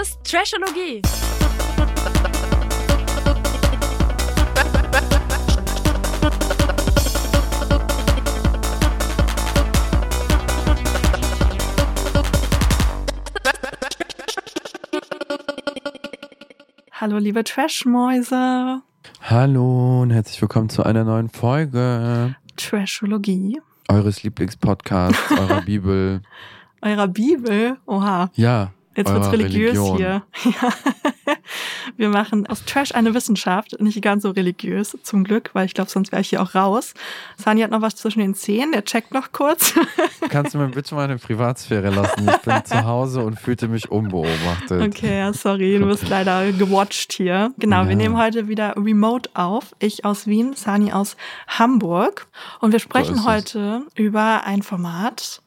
Ist Trashologie. Hallo, liebe Trashmäuse. Hallo und herzlich willkommen zu einer neuen Folge Trashologie. eures Lieblingspodcasts, eurer Bibel. Eurer Bibel. Oha. Ja, Jetzt wird's religiös Religion. hier. Ja. Wir machen aus Trash eine Wissenschaft, nicht ganz so religiös, zum Glück, weil ich glaube, sonst wäre ich hier auch raus. Sani hat noch was zwischen den Zähnen, der checkt noch kurz. Kannst du mir bitte meine Privatsphäre lassen? Ich bin zu Hause und fühlte mich unbeobachtet. Okay, ja, sorry, du bist leider gewatcht hier. Genau, wir Ja. nehmen heute wieder remote auf. Ich aus Wien, Sani aus Hamburg. Und wir sprechen es. heute über ein Format,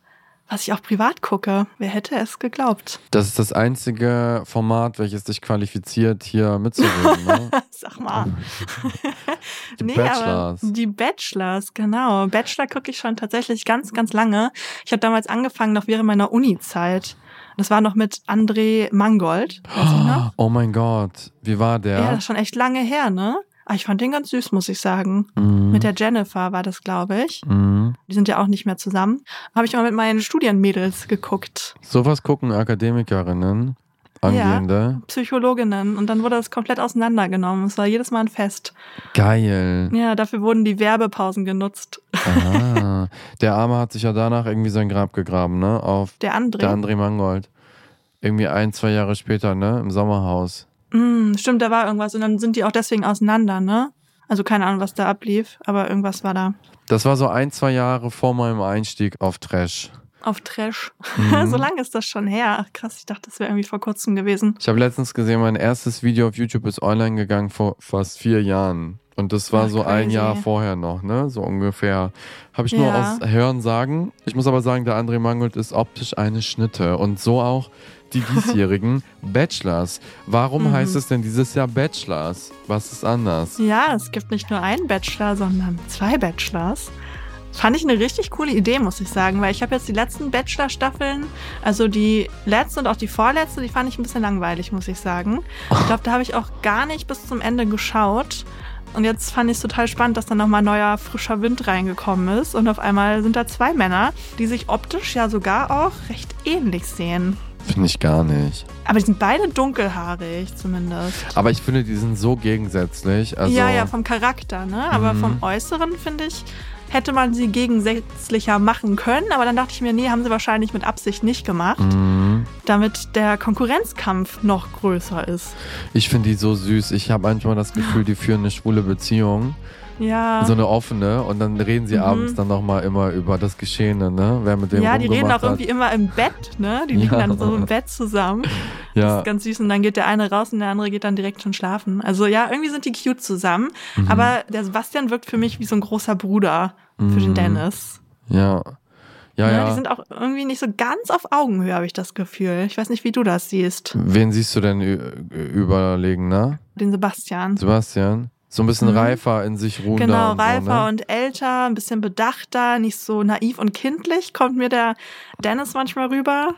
was ich auch privat gucke. Wer hätte es geglaubt? Das ist das einzige Format, welches dich qualifiziert, hier mitzureden. Ne? Sag mal. Die aber Bachelors. die Bachelors, genau. Bachelor gucke ich schon tatsächlich ganz, ganz lange. Ich habe damals angefangen, noch während meiner Uni-Zeit. Das war noch mit André Mangold. Weißt du noch? Oh mein Gott, wie war Ja, der? das ist schon echt lange her, ne? Aber ich fand den ganz süß, muss ich sagen. Mhm. Mit der Jennifer war das, glaube ich. Mhm. Die sind ja auch nicht mehr zusammen. Habe ich mal mit meinen Studienmädels geguckt. Sowas gucken Akademikerinnen, angehende. Psychologinnen. Und dann wurde das komplett auseinandergenommen. Es war jedes Mal ein Fest. Geil. Ja, dafür wurden die Werbepausen genutzt. Aha. Der Arme hat sich ja danach irgendwie sein Grab gegraben, ne? Auf Der André. der André Mangold. Irgendwie ein, zwei Jahre später, ne? Im Sommerhaus. Mm, stimmt, da war irgendwas. Und dann sind die auch deswegen auseinander, ne? Also keine Ahnung, was da ablief, aber irgendwas war da. Das war so ein, zwei Jahre vor meinem Einstieg auf Trash. Auf Trash. Mhm. so lange ist das schon her. Ach krass, ich dachte, das wäre irgendwie vor kurzem gewesen. Ich habe letztens gesehen, mein erstes Video auf YouTube ist online gegangen vor fast vier Jahren. Und das war Ach, so ein crazy. Jahr vorher noch, ne? So ungefähr. Habe ich nur Ja. aus Hören sagen. Ich muss aber sagen, der André Mangold ist optisch eine Schnitte. Und so auch die diesjährigen Bachelors. Warum Mhm. heißt es denn dieses Jahr Bachelors? Was ist anders? Ja, es gibt nicht nur einen Bachelor, sondern zwei Bachelors. Fand ich eine richtig coole Idee, muss ich sagen, weil ich habe jetzt die letzten Bachelor-Staffeln, also die letzte und auch die vorletzte, die fand ich ein bisschen langweilig, muss ich sagen. Ich glaube, da habe ich auch gar nicht bis zum Ende geschaut. Und jetzt fand ich es total spannend, dass dann nochmal neuer, frischer Wind reingekommen ist. Und auf einmal sind da zwei Männer, die sich optisch ja sogar auch recht ähnlich sehen. Finde ich gar nicht. Aber die sind beide dunkelhaarig, zumindest. Aber ich finde, die sind so gegensätzlich. Also, ja, ja, vom Charakter, ne? Aber Mhm. vom Äußeren, finde ich, hätte man sie gegensätzlicher machen können. Aber dann dachte ich mir, nee, haben sie wahrscheinlich mit Absicht nicht gemacht, Mhm. damit der Konkurrenzkampf noch größer ist. Ich finde die so süß. Ich habe manchmal das Gefühl, die führen eine schwule Beziehung. Ja. So eine offene. Und dann reden sie Mhm. abends dann nochmal immer über das Geschehene, ne? Wer mit dem ja, die reden auch irgendwie immer im Bett, ne? Die liegen Ja. dann so im Bett zusammen. hat. Das Ja. ist ganz süß. Und dann geht der eine raus und der andere geht dann direkt schon schlafen. Also ja, irgendwie sind die cute zusammen. Mhm. Aber der Sebastian wirkt für mich wie so ein großer Bruder für den Mhm. Dennis. Ja. Ja, Ne? ja. Die sind auch irgendwie nicht so ganz auf Augenhöhe, habe ich das Gefühl. Ich weiß nicht, wie du das siehst. Wen siehst du denn überlegen, ne? Den Sebastian. Sebastian? So ein bisschen Mhm. reifer in sich ruhender. Genau, und reifer so, ne? und älter, ein bisschen bedachter, nicht so naiv und kindlich, kommt mir der Dennis manchmal rüber.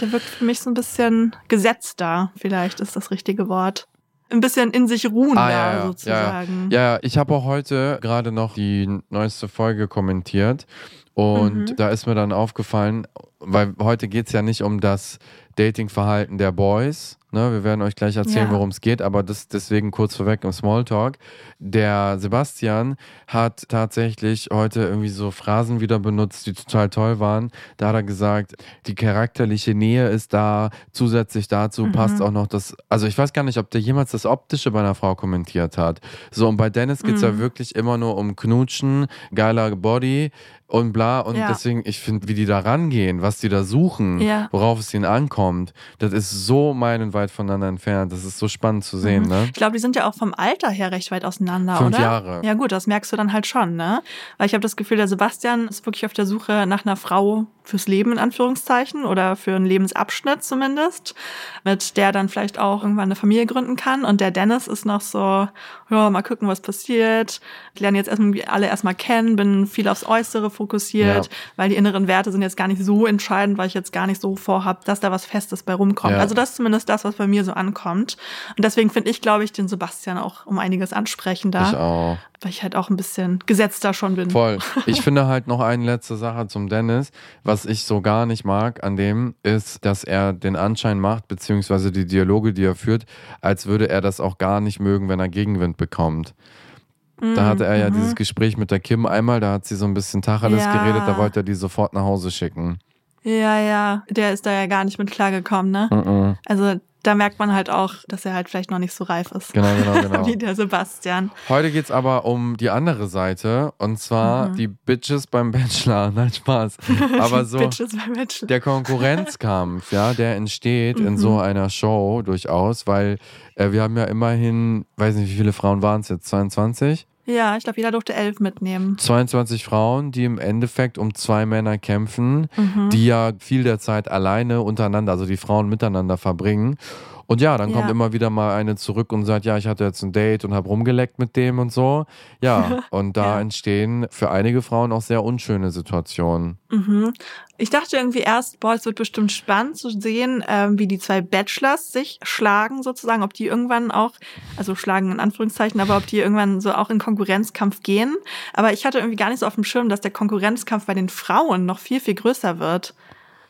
Der wirkt für mich so ein bisschen gesetzter, vielleicht ist das richtige Wort. Ein bisschen in sich ruhender Ah, ja, ja, sozusagen. Ja, ja, ich habe auch heute gerade noch die neueste Folge kommentiert und Mhm. da ist mir dann aufgefallen, weil heute geht's ja nicht um das Datingverhalten der Boys. Ne, wir werden euch gleich erzählen, Ja. worum es geht, aber das deswegen kurz vorweg im Smalltalk. Der Sebastian hat tatsächlich heute irgendwie so Phrasen wieder benutzt, die total toll waren. Da hat er gesagt, die charakterliche Nähe ist da, zusätzlich dazu passt auch noch das, also ich weiß gar nicht, ob der jemals das Optische bei einer Frau kommentiert hat. So, und bei Dennis geht es ja wirklich immer nur um Knutschen, geiler Body und bla. Und Ja. deswegen, ich finde, wie die da rangehen, was die da suchen, Ja. worauf es ihnen ankommt, das ist so meilenweit voneinander entfernt. Das ist so spannend zu sehen, ne? Ich glaube, die sind ja auch vom Alter her recht weit auseinander, Fünf oder? Jahre. Ja, gut, das merkst du dann halt schon, ne? Weil ich habe das Gefühl, der Sebastian ist wirklich auf der Suche nach einer Frau fürs Leben, in Anführungszeichen, oder für einen Lebensabschnitt zumindest, mit der dann vielleicht auch irgendwann eine Familie gründen kann. Und der Dennis ist noch so, ja, mal gucken, was passiert. Ich lerne jetzt erstmal alle erstmal kennen, bin viel aufs Äußere fokussiert, Ja. weil die inneren Werte sind jetzt gar nicht so entscheidend, weil ich jetzt gar nicht so vorhab, dass da was Festes bei rumkommt. Ja. Also das ist zumindest das, was bei mir so ankommt. Und deswegen finde ich, glaube ich, den Sebastian auch um einiges ansprechender, Ich auch. Weil ich halt auch ein bisschen gesetzter schon bin. Voll. Ich finde halt noch eine letzte Sache zum Dennis. Was ich so gar nicht mag an dem, ist, dass er den Anschein macht, beziehungsweise die Dialoge, die er führt, als würde er das auch gar nicht mögen, wenn er Gegenwind bekommt. Da hatte er ja dieses Gespräch mit der Kim einmal, da hat sie so ein bisschen Tacheles Mhm, Ja. geredet, da wollte er die sofort nach Hause schicken. Ja, ja, der ist da ja gar nicht mit klargekommen, ne? Mhm. Also da merkt man halt auch, dass er halt vielleicht noch nicht so reif ist. Genau, genau, genau. Wie der Sebastian. Heute geht's aber um die andere Seite und zwar Mhm. die Bitches beim Bachelor. Nein, Spaß. Aber so. Der Konkurrenzkampf, ja, der entsteht in Mhm. so einer Show durchaus, weil äh, wir haben ja immerhin, weiß nicht, wie viele Frauen waren es jetzt, 22? Ja, ich glaube, jeder durfte elf mitnehmen. 22 Frauen, die im Endeffekt um zwei Männer kämpfen, Mhm. die ja viel der Zeit alleine untereinander, also die Frauen miteinander verbringen. Und ja, dann kommt Ja. immer wieder mal eine zurück und sagt, ja, ich hatte jetzt ein Date und habe rumgeleckt mit dem und so. Ja, und da Ja. entstehen für einige Frauen auch sehr unschöne Situationen. Mhm. Ich dachte irgendwie erst, boah, es wird bestimmt spannend zu sehen, ähm, wie die zwei Bachelors sich schlagen, sozusagen, ob die irgendwann auch, also schlagen in Anführungszeichen, aber ob die irgendwann so auch in Konkurrenzkampf gehen. Aber ich hatte irgendwie gar nicht so auf dem Schirm, dass der Konkurrenzkampf bei den Frauen noch viel, viel größer wird.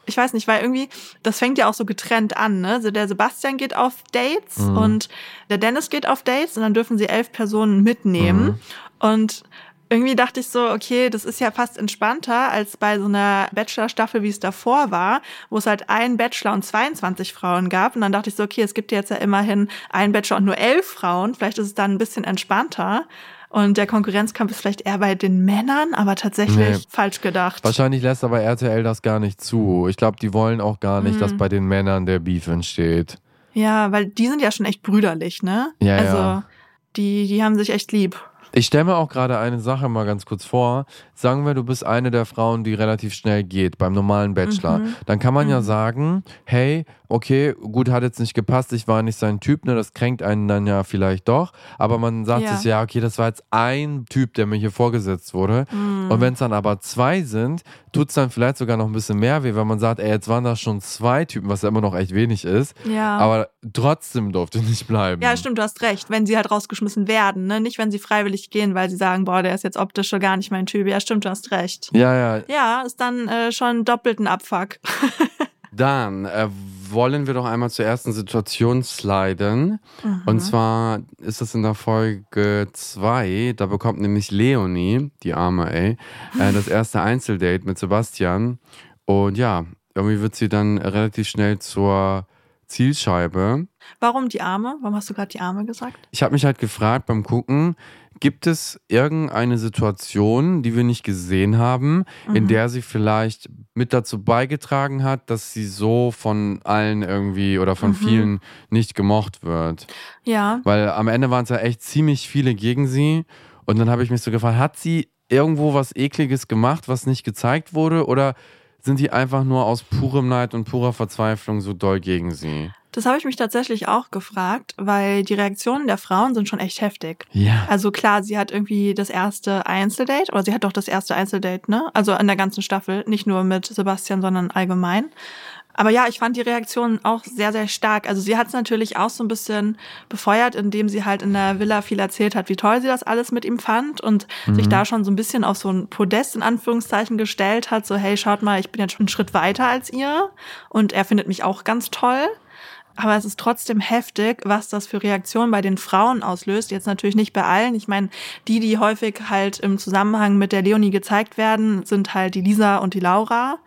Ich weiß nicht, weil irgendwie, das fängt ja auch so getrennt an, ne? Also der Sebastian geht auf Dates Mhm. und der Dennis geht auf Dates und dann dürfen sie elf Personen mitnehmen. Mhm. Und irgendwie dachte ich so, okay, das ist ja fast entspannter als bei so einer Bachelor-Staffel, wie es davor war, wo es halt einen Bachelor und 22 Frauen gab. Und dann dachte ich so, okay, es gibt jetzt ja immerhin einen Bachelor und nur elf Frauen. Vielleicht ist es dann ein bisschen entspannter. Und der Konkurrenzkampf ist vielleicht eher bei den Männern, aber tatsächlich Nee. falsch gedacht. Wahrscheinlich lässt aber RTL das gar nicht zu. Ich glaube, die wollen auch gar nicht, Mhm. dass bei den Männern der Beef entsteht. Ja, weil die sind ja schon echt brüderlich, ne? Ja, also, ja. Die, die haben sich echt lieb. Ich stelle mir auch gerade eine Sache mal ganz kurz vor. Sagen wir, du bist eine der Frauen, die relativ schnell geht beim normalen Bachelor. Mhm. Dann kann man ja sagen, hey, okay, gut, hat jetzt nicht gepasst, ich war nicht sein Typ, ne, das kränkt einen dann ja vielleicht doch. Aber man sagt Ja. sich, ja, okay, das war jetzt ein Typ, der mir hier vorgesetzt wurde. Mhm. Und wenn es dann aber zwei sind, tut es dann vielleicht sogar noch ein bisschen mehr weh, wenn man sagt, ey, jetzt waren das schon zwei Typen, was ja immer noch echt wenig ist. Ja. Aber trotzdem durfte nicht bleiben. Ja, stimmt, du hast recht. Wenn sie halt rausgeschmissen werden, ne? Nicht, wenn sie freiwillig gehen, weil sie sagen, boah, der ist jetzt optisch schon gar nicht mein Typ. Ja, stimmt, du hast recht. Ja, ja. Ja, ist dann äh, schon doppelt ein Abfuck. Dann äh, wollen wir doch einmal zur ersten Situation sliden. Und zwar ist das in der Folge 2. Da bekommt nämlich Leonie, die arme ey, äh, das erste Einzeldate mit Sebastian. Und ja, irgendwie wird sie dann relativ schnell zur Zielscheibe. Warum die Arme? Warum hast du gerade die Arme gesagt? Ich habe mich halt gefragt beim Gucken, gibt es irgendeine Situation, die wir nicht gesehen haben, in der sie vielleicht mit dazu beigetragen hat, dass sie so von allen irgendwie oder von vielen nicht gemocht wird? Ja. Weil am Ende waren es ja echt ziemlich viele gegen sie. Und dann habe ich mich so gefragt, hat sie irgendwo was Ekliges gemacht, was nicht gezeigt wurde? Oder sind die einfach nur aus purem Neid und purer Verzweiflung so doll gegen sie? Das habe ich mich tatsächlich auch gefragt, weil die Reaktionen der Frauen sind schon echt heftig. Ja. Also klar, sie hat irgendwie das erste Einzeldate, oder sie hat doch das erste Einzeldate, ne? Also an der ganzen Staffel, nicht nur mit Sebastian, sondern allgemein. Aber ja, ich fand die Reaktion auch sehr, sehr stark. Also sie hat es natürlich auch so ein bisschen befeuert, indem sie halt in der Villa viel erzählt hat, wie toll sie das alles mit ihm fand und mhm. sich da schon so ein bisschen auf so ein Podest in Anführungszeichen gestellt hat. So, hey, schaut mal, ich bin jetzt schon einen Schritt weiter als ihr und er findet mich auch ganz toll. Aber es ist trotzdem heftig, was das für Reaktionen bei den Frauen auslöst. Jetzt natürlich nicht bei allen. Ich meine, die, die häufig halt im Zusammenhang mit der Leonie gezeigt werden, sind halt die Lisa und die Laura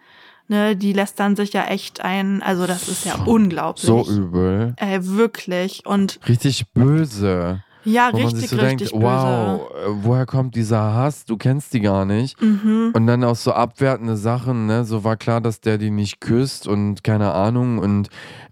ne, die lässt dann sich ja echt ein, also das ist ja unglaublich. So übel. Äh, wirklich. Und richtig böse. Ja, Wo richtig, so richtig denkt, böse. Wow, äh, woher kommt dieser Hass? Du kennst die gar nicht. Mhm. Und dann auch so abwertende Sachen, ne? So war klar, dass der die nicht küsst und keine Ahnung. Und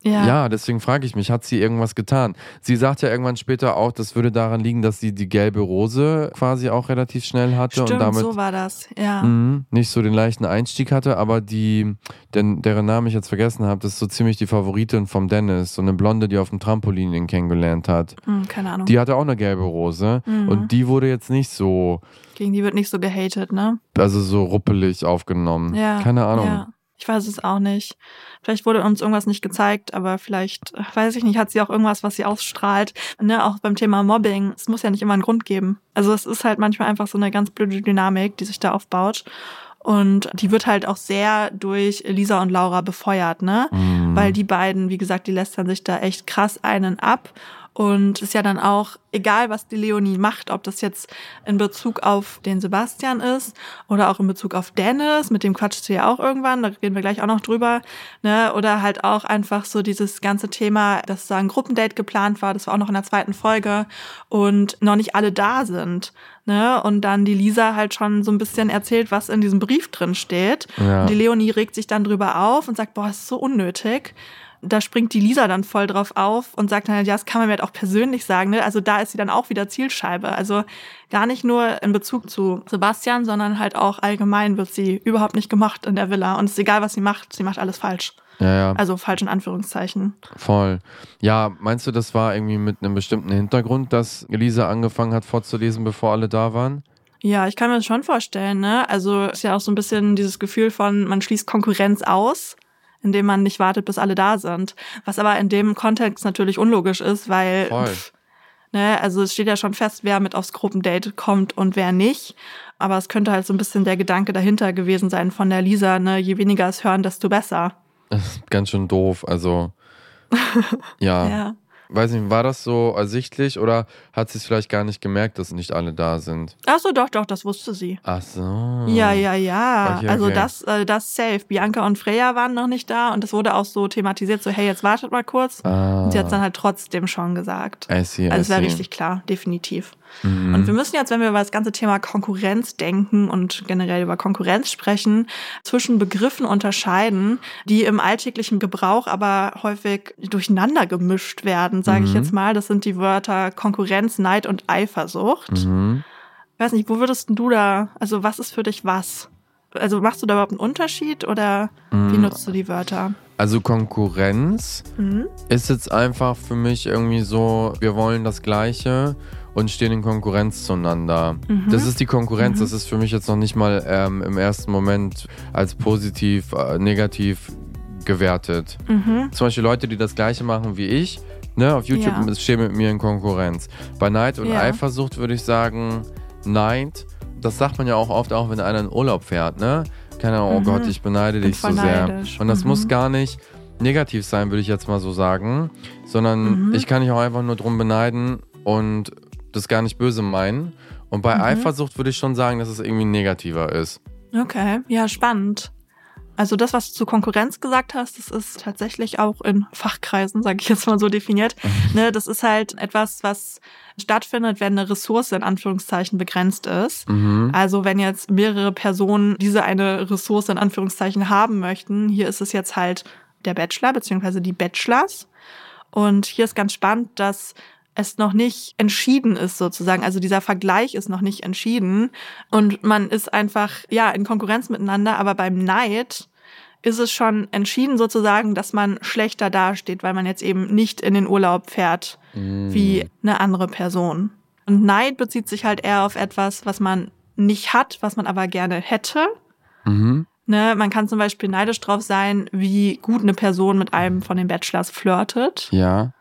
ja, ja deswegen frage ich mich, hat sie irgendwas getan? Sie sagt ja irgendwann später auch, das würde daran liegen, dass sie die gelbe Rose quasi auch relativ schnell hatte Stimmt, und damit so war das, ja. Mh, nicht so den leichten Einstieg hatte, aber die, denn, deren Namen ich jetzt vergessen habe, das ist so ziemlich die Favoritin vom Dennis, so eine Blonde, die auf dem Trampolin ihn kennengelernt hat. Mhm, keine Ahnung. Die hatte auch eine gelbe Rose mhm. und die wurde jetzt nicht so. Gegen die wird nicht so gehatet, ne? Also so ruppelig aufgenommen. Ja. Keine Ahnung. Ja. Ich weiß es auch nicht. Vielleicht wurde uns irgendwas nicht gezeigt, aber vielleicht, weiß ich nicht, hat sie auch irgendwas, was sie ausstrahlt. Ne, auch beim Thema Mobbing. Es muss ja nicht immer einen Grund geben. Also es ist halt manchmal einfach so eine ganz blöde Dynamik, die sich da aufbaut. Und die wird halt auch sehr durch Lisa und Laura befeuert, ne? Mhm. Weil die beiden, wie gesagt, die lästern sich da echt krass einen ab. Und ist ja dann auch egal, was die Leonie macht, ob das jetzt in Bezug auf den Sebastian ist oder auch in Bezug auf Dennis, mit dem quatscht sie ja auch irgendwann, da reden wir gleich auch noch drüber, ne? Oder halt auch einfach so dieses ganze Thema, dass da ein Gruppendate geplant war, das war auch noch in der zweiten Folge und noch nicht alle da sind. Ne? Und dann die Lisa halt schon so ein bisschen erzählt, was in diesem Brief drin steht. Ja. Und die Leonie regt sich dann drüber auf und sagt, boah, das ist so unnötig da springt die Lisa dann voll drauf auf und sagt dann, ja, das kann man mir halt auch persönlich sagen. Ne? Also da ist sie dann auch wieder Zielscheibe. Also gar nicht nur in Bezug zu Sebastian, sondern halt auch allgemein wird sie überhaupt nicht gemacht in der Villa. Und es ist egal, was sie macht, sie macht alles falsch. Ja, ja. Also falsch in Anführungszeichen. Voll. Ja, meinst du, das war irgendwie mit einem bestimmten Hintergrund, dass Elisa angefangen hat vorzulesen, bevor alle da waren? Ja, ich kann mir das schon vorstellen, ne? Also ist ja auch so ein bisschen dieses Gefühl von, man schließt Konkurrenz aus indem man nicht wartet, bis alle da sind. Was aber in dem Kontext natürlich unlogisch ist, weil pff, ne, also es steht ja schon fest, wer mit aufs Gruppendate kommt und wer nicht. Aber es könnte halt so ein bisschen der Gedanke dahinter gewesen sein von der Lisa, ne, je weniger es hören, desto besser. Das ist ganz schön doof, also ja. ja. Weiß nicht, war das so ersichtlich oder hat sie es vielleicht gar nicht gemerkt, dass nicht alle da sind? Ach so, doch, doch, das wusste sie. Ach so. Ja, ja, ja. Okay, also das, äh, das safe. Bianca und Freya waren noch nicht da und das wurde auch so thematisiert, so hey, jetzt wartet mal kurz. Ah. Und sie hat es dann halt trotzdem schon gesagt. I see, I also es wäre richtig klar, definitiv. Mhm. Und wir müssen jetzt, wenn wir über das ganze Thema Konkurrenz denken und generell über Konkurrenz sprechen, zwischen Begriffen unterscheiden, die im alltäglichen Gebrauch aber häufig durcheinander gemischt werden, sage mhm. ich jetzt mal. Das sind die Wörter Konkurrenz, Neid und Eifersucht. Mhm. Ich weiß nicht, wo würdest du da, also was ist für dich was? Also machst du da überhaupt einen Unterschied oder wie mhm. nutzt du die Wörter? Also Konkurrenz mhm. ist jetzt einfach für mich irgendwie so, wir wollen das Gleiche und stehen in Konkurrenz zueinander. Mhm. Das ist die Konkurrenz, mhm. das ist für mich jetzt noch nicht mal ähm, im ersten Moment als positiv, äh, negativ gewertet. Mhm. Zum Beispiel Leute, die das gleiche machen wie ich, ne, auf YouTube ja. stehen mit mir in Konkurrenz. Bei Neid und ja. Eifersucht würde ich sagen, Neid, das sagt man ja auch oft, auch wenn einer in Urlaub fährt, ne? Keine Ahnung, oh mhm. Gott, ich beneide dich so sehr. Und das muss mhm. gar nicht negativ sein, würde ich jetzt mal so sagen, sondern mhm. ich kann dich auch einfach nur drum beneiden und das gar nicht böse meinen. Und bei mhm. Eifersucht würde ich schon sagen, dass es irgendwie negativer ist. Okay, ja, spannend. Also das, was du zu Konkurrenz gesagt hast, das ist tatsächlich auch in Fachkreisen, sage ich jetzt mal so definiert. ne, das ist halt etwas, was stattfindet, wenn eine Ressource in Anführungszeichen begrenzt ist. Mhm. Also wenn jetzt mehrere Personen diese eine Ressource in Anführungszeichen haben möchten, hier ist es jetzt halt der Bachelor beziehungsweise die Bachelors. Und hier ist ganz spannend, dass es noch nicht entschieden ist sozusagen. Also dieser Vergleich ist noch nicht entschieden und man ist einfach ja in Konkurrenz miteinander, aber beim Neid ist es schon entschieden sozusagen, dass man schlechter dasteht, weil man jetzt eben nicht in den Urlaub fährt mm. wie eine andere Person. Und Neid bezieht sich halt eher auf etwas, was man nicht hat, was man aber gerne hätte. Mhm. Ne, man kann zum Beispiel neidisch drauf sein, wie gut eine Person mit einem von den Bachelors flirtet. Ja.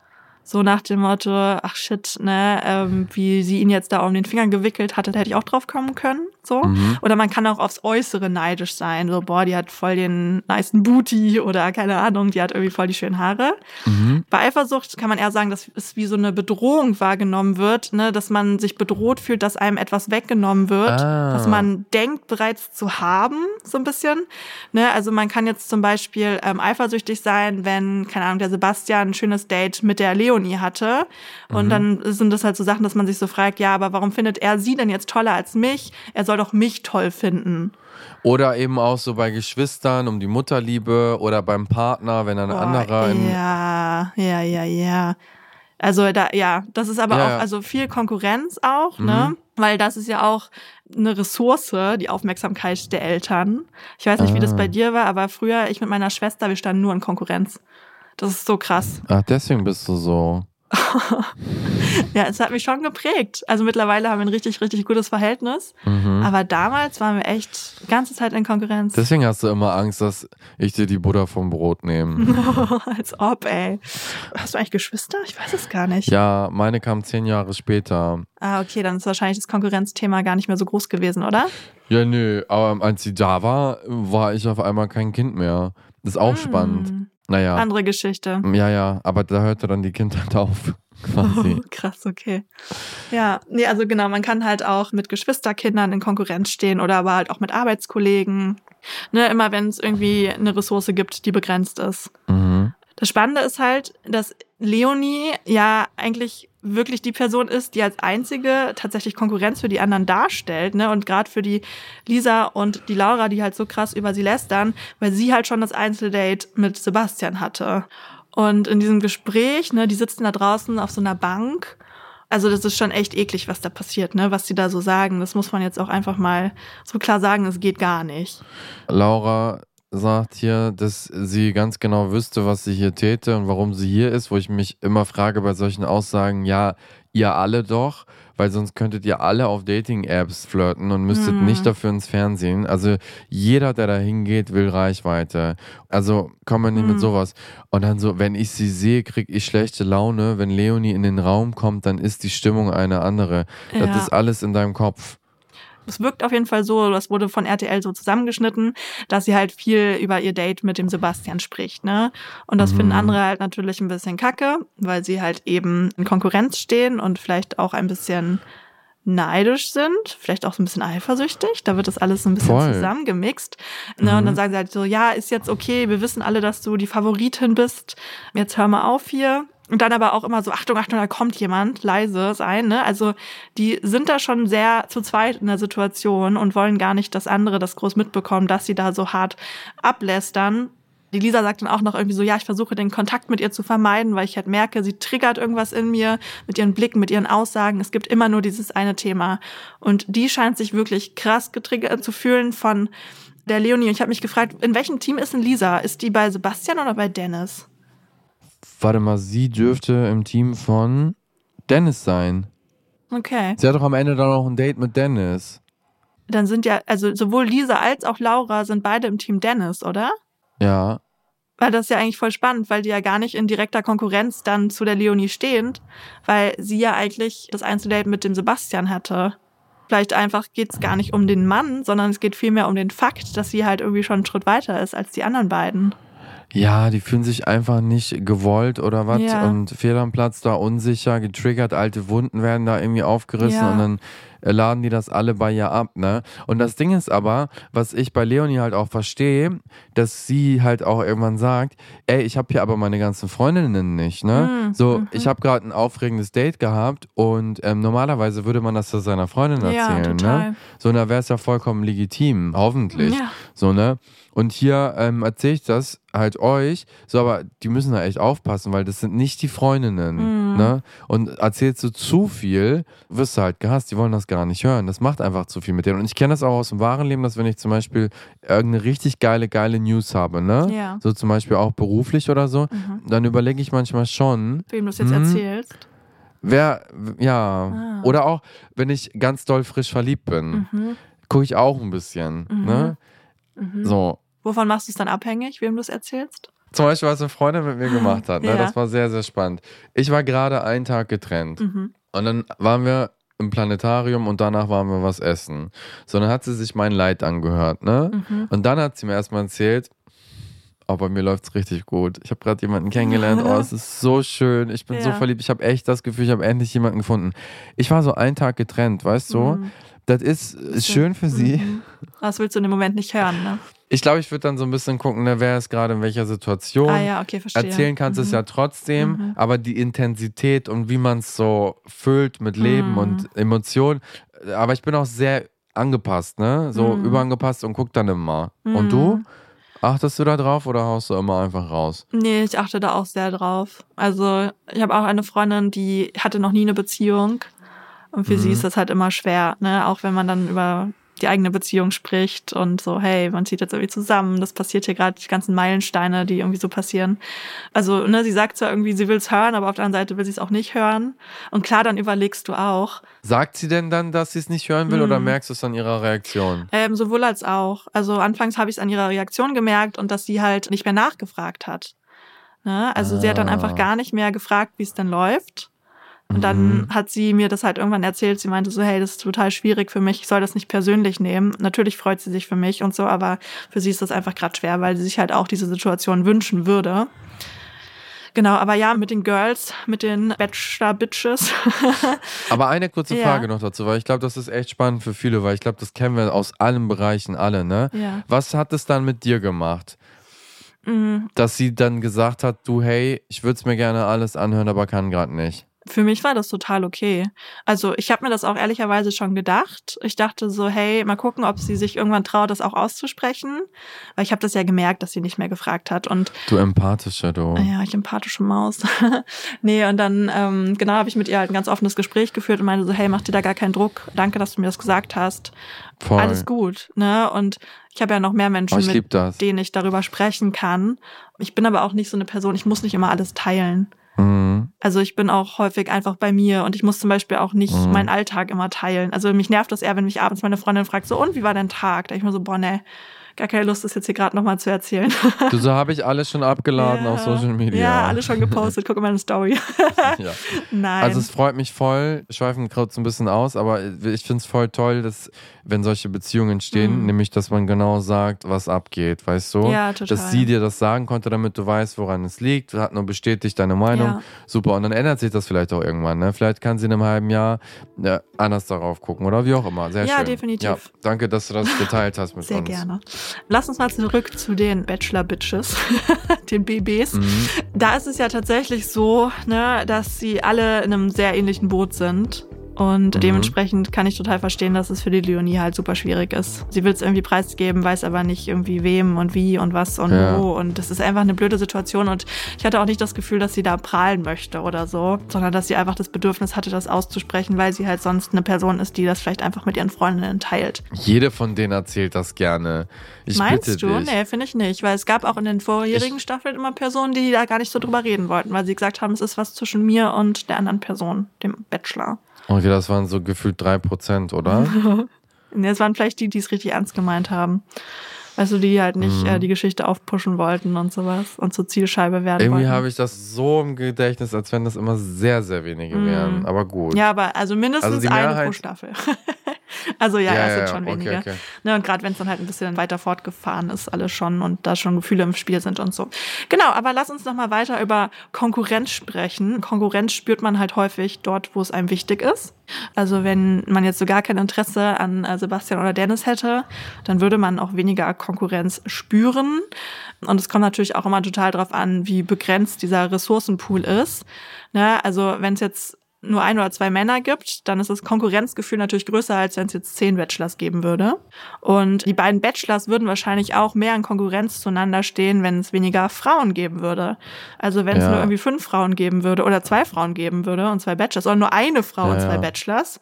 So nach dem Motto, ach shit, ne, ähm, wie sie ihn jetzt da um den Finger gewickelt hatte, da hätte ich auch drauf kommen können. So. Mhm. Oder man kann auch aufs Äußere neidisch sein. So, boah, die hat voll den nicen Booty oder keine Ahnung, die hat irgendwie voll die schönen Haare. Mhm. Bei Eifersucht kann man eher sagen, dass es wie so eine Bedrohung wahrgenommen wird, ne, dass man sich bedroht fühlt, dass einem etwas weggenommen wird, Ah. was man denkt bereits zu haben, so ein bisschen. Ne, also man kann jetzt zum Beispiel ähm, eifersüchtig sein, wenn, keine Ahnung, der Sebastian ein schönes Date mit der Leonie hatte. Und dann sind das halt so Sachen, dass man sich so fragt, ja, aber warum findet er sie denn jetzt toller als mich? Er soll doch mich toll finden. Oder eben auch so bei Geschwistern um die Mutterliebe oder beim Partner, wenn ein Boah, anderer Ja, ja, ja, ja. Also da, ja, das ist aber Ja, auch, also viel Konkurrenz auch, ne? Mhm. Weil das ist ja auch eine Ressource, die Aufmerksamkeit der Eltern. Ich weiß nicht, wie das Ah. bei dir war, aber früher, ich mit meiner Schwester, wir standen nur in Konkurrenz. Das ist so krass. Ach, deswegen bist du so. Ja, es hat mich schon geprägt. Also mittlerweile haben wir ein richtig, richtig gutes Verhältnis. Mhm. Aber damals waren wir echt die ganze Zeit in Konkurrenz. Deswegen hast du immer Angst, dass ich dir die Butter vom Brot nehme. Als ob, ey. Hast du eigentlich Geschwister? Ich weiß es gar nicht. ja, meine kam zehn Jahre später. Ah, okay, dann ist wahrscheinlich das Konkurrenzthema gar nicht mehr so groß gewesen, oder? Ja, nö, aber als sie da war, war ich auf einmal kein Kind mehr. Das ist auch spannend. Naja. Andere Geschichte. Ja, ja, aber da hörte dann die Kindheit auf. Quasi. Krass, okay. Ja, nee, also genau, man kann halt auch mit Geschwisterkindern in Konkurrenz stehen oder aber halt auch mit Arbeitskollegen. Ne, immer wenn es irgendwie eine Ressource gibt, die begrenzt ist. mhm. Das Spannende ist halt, dass Leonie ja eigentlich wirklich die Person ist, die als einzige tatsächlich Konkurrenz für die anderen darstellt, ne? Und gerade für die Lisa und die Laura, die halt so krass über sie lästern, weil sie halt schon das Einzeldate mit Sebastian hatte. Und in diesem Gespräch, ne, die sitzen da draußen auf so einer Bank. Also das ist schon echt eklig, was da passiert, ne? Was die da so sagen. Das muss man jetzt auch einfach mal so klar sagen, es geht gar nicht. Laura sagt hier, dass sie ganz genau wüsste, was sie hier täte und warum sie hier ist, wo ich mich immer frage bei solchen Aussagen, ja, ihr alle doch, weil sonst könntet ihr alle auf Dating-Apps flirten und müsstet Mhm. nicht dafür ins Fernsehen. Also jeder, der da hingeht, will Reichweite. Also kommen wir nicht Mhm. mit sowas. Und dann so, wenn ich sie sehe, kriege ich schlechte Laune. Wenn Leonie in den Raum kommt, dann ist die Stimmung eine andere. Ja. Das ist alles in deinem Kopf. Es wirkt auf jeden Fall so, das wurde von RTL so zusammengeschnitten, dass sie halt viel über ihr Date mit dem Sebastian spricht, ne? Und das Mhm. finden andere halt natürlich ein bisschen kacke, weil sie halt eben in Konkurrenz stehen und vielleicht auch ein bisschen neidisch sind, vielleicht auch so ein bisschen eifersüchtig. Da wird das alles so ein bisschen Voll. zusammengemixt. Ne? Und Mhm. dann sagen sie halt so, ja, ist jetzt okay, wir wissen alle, dass du die Favoritin bist. Jetzt hör mal auf hier. Und dann aber auch immer so, Achtung, Achtung, da kommt jemand, leise sein. Ne? Also die sind da schon sehr zu zweit in der Situation und wollen gar nicht, dass andere das groß mitbekommen, dass sie da so hart ablästern. Die Lisa sagt dann auch noch irgendwie so, ja, ich versuche den Kontakt mit ihr zu vermeiden, weil ich halt merke, sie triggert irgendwas in mir mit ihren Blicken, mit ihren Aussagen. Es gibt immer nur dieses eine Thema. Und die scheint sich wirklich krass getriggert zu fühlen von der Leonie. Und ich habe mich gefragt, in welchem Team ist denn Lisa? Ist die bei Sebastian oder bei Dennis? Warte mal, sie dürfte im Team von Dennis sein. Okay. Sie hat doch am Ende dann noch ein Date mit Dennis. Dann sind ja, also sowohl Lisa als auch Laura sind beide im Team Dennis, oder? Ja. Weil das ist ja eigentlich voll spannend, weil die ja gar nicht in direkter Konkurrenz dann zu der Leonie stehend, weil sie ja eigentlich das Einzeldate mit dem Sebastian hatte. Vielleicht einfach geht's gar nicht um den Mann, sondern es geht vielmehr um den Fakt, dass sie halt irgendwie schon einen Schritt weiter ist als die anderen beiden. Ja, die fühlen sich einfach nicht gewollt oder was Ja. und fehl am Platz da unsicher, getriggert, alte Wunden werden da irgendwie aufgerissen Ja. und dann laden die das alle bei ihr ab, ne? Und das Ding ist aber, was ich bei Leonie halt auch verstehe, dass sie halt auch irgendwann sagt, ey, ich habe hier aber meine ganzen Freundinnen nicht, ne? Mhm, So, mhm. ich habe gerade ein aufregendes Date gehabt und ähm, normalerweise würde man das zu seiner Freundin Ja, erzählen, total. ne? So, da wäre es ja vollkommen legitim, hoffentlich. Ja. So, ne? Und hier ähm, erzähle ich das halt euch, so, aber die müssen da echt aufpassen, weil das sind nicht die Freundinnen, Mhm. ne? Und erzählst du zu viel, wirst du halt gehasst, die wollen das gar nicht hören. Das macht einfach zu viel mit denen. Und ich kenne das auch aus dem wahren Leben, dass wenn ich zum Beispiel irgendeine richtig geile, geile News habe, ne? Ja. So zum Beispiel auch beruflich oder so, Mhm. dann überlege ich manchmal schon, Wem du es jetzt Mhm. erzählst. wer, ja, Ah. oder auch, wenn ich ganz doll frisch verliebt bin, Mhm. gucke ich auch ein bisschen, Mhm. ne? Mhm. So, Wovon machst du es dann abhängig, wem du es erzählst? Zum Beispiel, was eine Freundin mit mir gemacht hat. Ne? Ja. Das war sehr, sehr spannend. Ich war gerade einen Tag getrennt. Mhm. Und dann waren wir im Planetarium und danach waren wir was essen. So, dann hat sie sich mein Leid angehört, ne? Mhm. Und dann hat sie mir erstmal erzählt, oh, bei mir läuft's richtig gut. Ich habe gerade jemanden kennengelernt. Oh, es ist so schön. Ich bin so Ja. verliebt. Ich habe echt das Gefühl, ich habe endlich jemanden gefunden. Ich war so einen Tag getrennt, weißt du? Mhm. Das ist, ist schön für sie. Mhm. Das willst du in dem Moment nicht hören, ne? Ich glaube, ich würde dann so ein bisschen gucken, ne, wer ist gerade in welcher Situation. Ah ja, okay, verstehe. Erzählen kannst du es Mhm. ja trotzdem, aber die Intensität und wie man es so füllt mit Leben Mhm. und Emotionen. Aber ich bin auch sehr angepasst, ne? So Mhm. überangepasst und guck dann immer. Und du? Achtest du da drauf oder haust du immer einfach raus? Nee, ich achte da auch sehr drauf. Also, ich habe auch eine Freundin, die hatte noch nie eine Beziehung. Und für sie Mhm. ist das halt immer schwer, ne? Auch wenn man dann über die eigene Beziehung spricht und so, hey, man zieht jetzt irgendwie zusammen, das passiert hier gerade, die ganzen Meilensteine, die irgendwie so passieren. Also, ne, sie sagt zwar irgendwie, sie will es hören, aber auf der anderen Seite will sie es auch nicht hören. Und klar, dann überlegst du auch. Sagt sie denn dann, dass sie es nicht hören will oder Mhm. merkst du es an ihrer Reaktion? Ähm, sowohl als auch. Also anfangs habe ich es an ihrer Reaktion gemerkt und dass sie halt nicht mehr nachgefragt hat. Ne? Also sie hat dann Ah. einfach gar nicht mehr gefragt, wie es denn läuft. Und Mhm. dann hat sie mir das halt irgendwann erzählt. Sie meinte so, hey, das ist total schwierig für mich. Ich soll das nicht persönlich nehmen. Natürlich freut sie sich für mich und so, aber für sie ist das einfach gerade schwer, weil sie sich halt auch diese Situation wünschen würde. Genau, aber ja, mit den Girls, mit den Bachelor-Bitches. Aber eine kurze Ja. Frage noch dazu, weil ich glaube, das ist echt spannend für viele, weil ich glaube, das kennen wir aus allen Bereichen alle, ne? ja. Was hat es dann mit dir gemacht? Mhm. Dass sie dann gesagt hat, du, hey, ich würde es mir gerne alles anhören, aber kann gerade nicht. Für mich war das total okay. Also ich habe mir das auch ehrlicherweise schon gedacht. Ich dachte so, hey, mal gucken, ob sie sich irgendwann traut, das auch auszusprechen. Weil ich habe das ja gemerkt, dass sie nicht mehr gefragt hat. Und Du empathischer, du. ja, ich empathische Maus. nee, und dann, ähm, genau, habe ich mit ihr halt ein ganz offenes Gespräch geführt und meinte so, hey, mach dir da gar keinen Druck. Danke, dass du mir das gesagt hast. Voll. Alles gut. Ne? Und ich habe ja noch mehr Menschen, Oh, mit denen ich darüber sprechen kann. Ich bin aber auch nicht so eine Person, ich muss nicht immer alles teilen. Mhm. Also ich bin auch häufig einfach bei mir und ich muss zum Beispiel auch nicht Mhm. meinen Alltag immer teilen. Also mich nervt das eher, wenn mich abends meine Freundin fragt, so und wie war dein Tag? Da ich mir so, boah, ne, gar keine Lust, das jetzt hier gerade nochmal zu erzählen. Du, so habe ich alles schon abgeladen auf Social Media. Ja, alles schon gepostet. Guck mal meine Story. Ja. Nein. Also es freut mich voll, schweifen kurz ein bisschen aus, aber ich finde es voll toll, dass wenn solche Beziehungen entstehen, Mhm. nämlich dass man genau sagt, was abgeht, weißt du? Ja, total. Dass sie dir das sagen konnte, damit du weißt, woran es liegt, hat nur bestätigt deine Meinung. Ja. Super, und dann ändert sich das vielleicht auch irgendwann. Ne? Vielleicht kann sie in einem halben Jahr ja, anders darauf gucken oder wie auch immer. Sehr Ja, schön. definitiv. Ja, danke, dass du das geteilt hast mit Sehr uns. gerne. Lass uns mal zurück zu den Bachelor-Bitches, den BBs. Mhm. Da ist es ja tatsächlich so, ne, dass sie alle in einem sehr ähnlichen Boot sind. Und Mhm. dementsprechend kann ich total verstehen, dass es für die Leonie halt super schwierig ist. Sie will es irgendwie preisgeben, weiß aber nicht irgendwie wem und wie und was und Ja. wo. Und das ist einfach eine blöde Situation. Und ich hatte auch nicht das Gefühl, dass sie da prahlen möchte oder so, sondern dass sie einfach das Bedürfnis hatte, das auszusprechen, weil sie halt sonst eine Person ist, die das vielleicht einfach mit ihren Freundinnen teilt. Jede von denen erzählt das gerne. Ich Meinst du? dich. Nee, finde ich nicht. Weil es gab auch in den vorherigen Staffeln immer Personen, die da gar nicht so drüber reden wollten, weil sie gesagt haben, es ist was zwischen mir und der anderen Person, dem Bachelor. Okay, das waren so gefühlt 3%, oder? Nee, es waren vielleicht die, die es richtig ernst gemeint haben. Du, die halt nicht Mhm. äh, die Geschichte aufpushen wollten und sowas und zur Zielscheibe werden Irgendwie wollten. habe ich das so im Gedächtnis, als wenn das immer sehr, sehr wenige Mhm. wären. Aber gut. Ja, aber also mindestens Also eine Mehrheit- pro Staffel. also ja, Ja, es sind schon okay, wenige. okay. Ne, und gerade wenn es dann halt ein bisschen weiter fortgefahren ist, alles schon und da schon Gefühle im Spiel sind und so. Genau, aber lass uns noch mal weiter über Konkurrenz sprechen. Konkurrenz spürt man halt häufig dort, wo es einem wichtig ist. Also wenn man jetzt so gar kein Interesse an äh, Sebastian oder Dennis hätte, dann würde man auch weniger Konkurrenz spüren. Und es kommt natürlich auch immer total drauf an, wie begrenzt dieser Ressourcenpool ist. Ne? Also wenn es jetzt nur ein oder zwei Männer gibt, dann ist das Konkurrenzgefühl natürlich größer, als wenn es jetzt zehn Bachelors geben würde. Und die beiden Bachelors würden wahrscheinlich auch mehr in Konkurrenz zueinander stehen, wenn es weniger Frauen geben würde. Also wenn es Ja. nur irgendwie fünf Frauen geben würde oder zwei Frauen geben würde und zwei Bachelors oder nur eine Frau Ja, und zwei. Bachelors,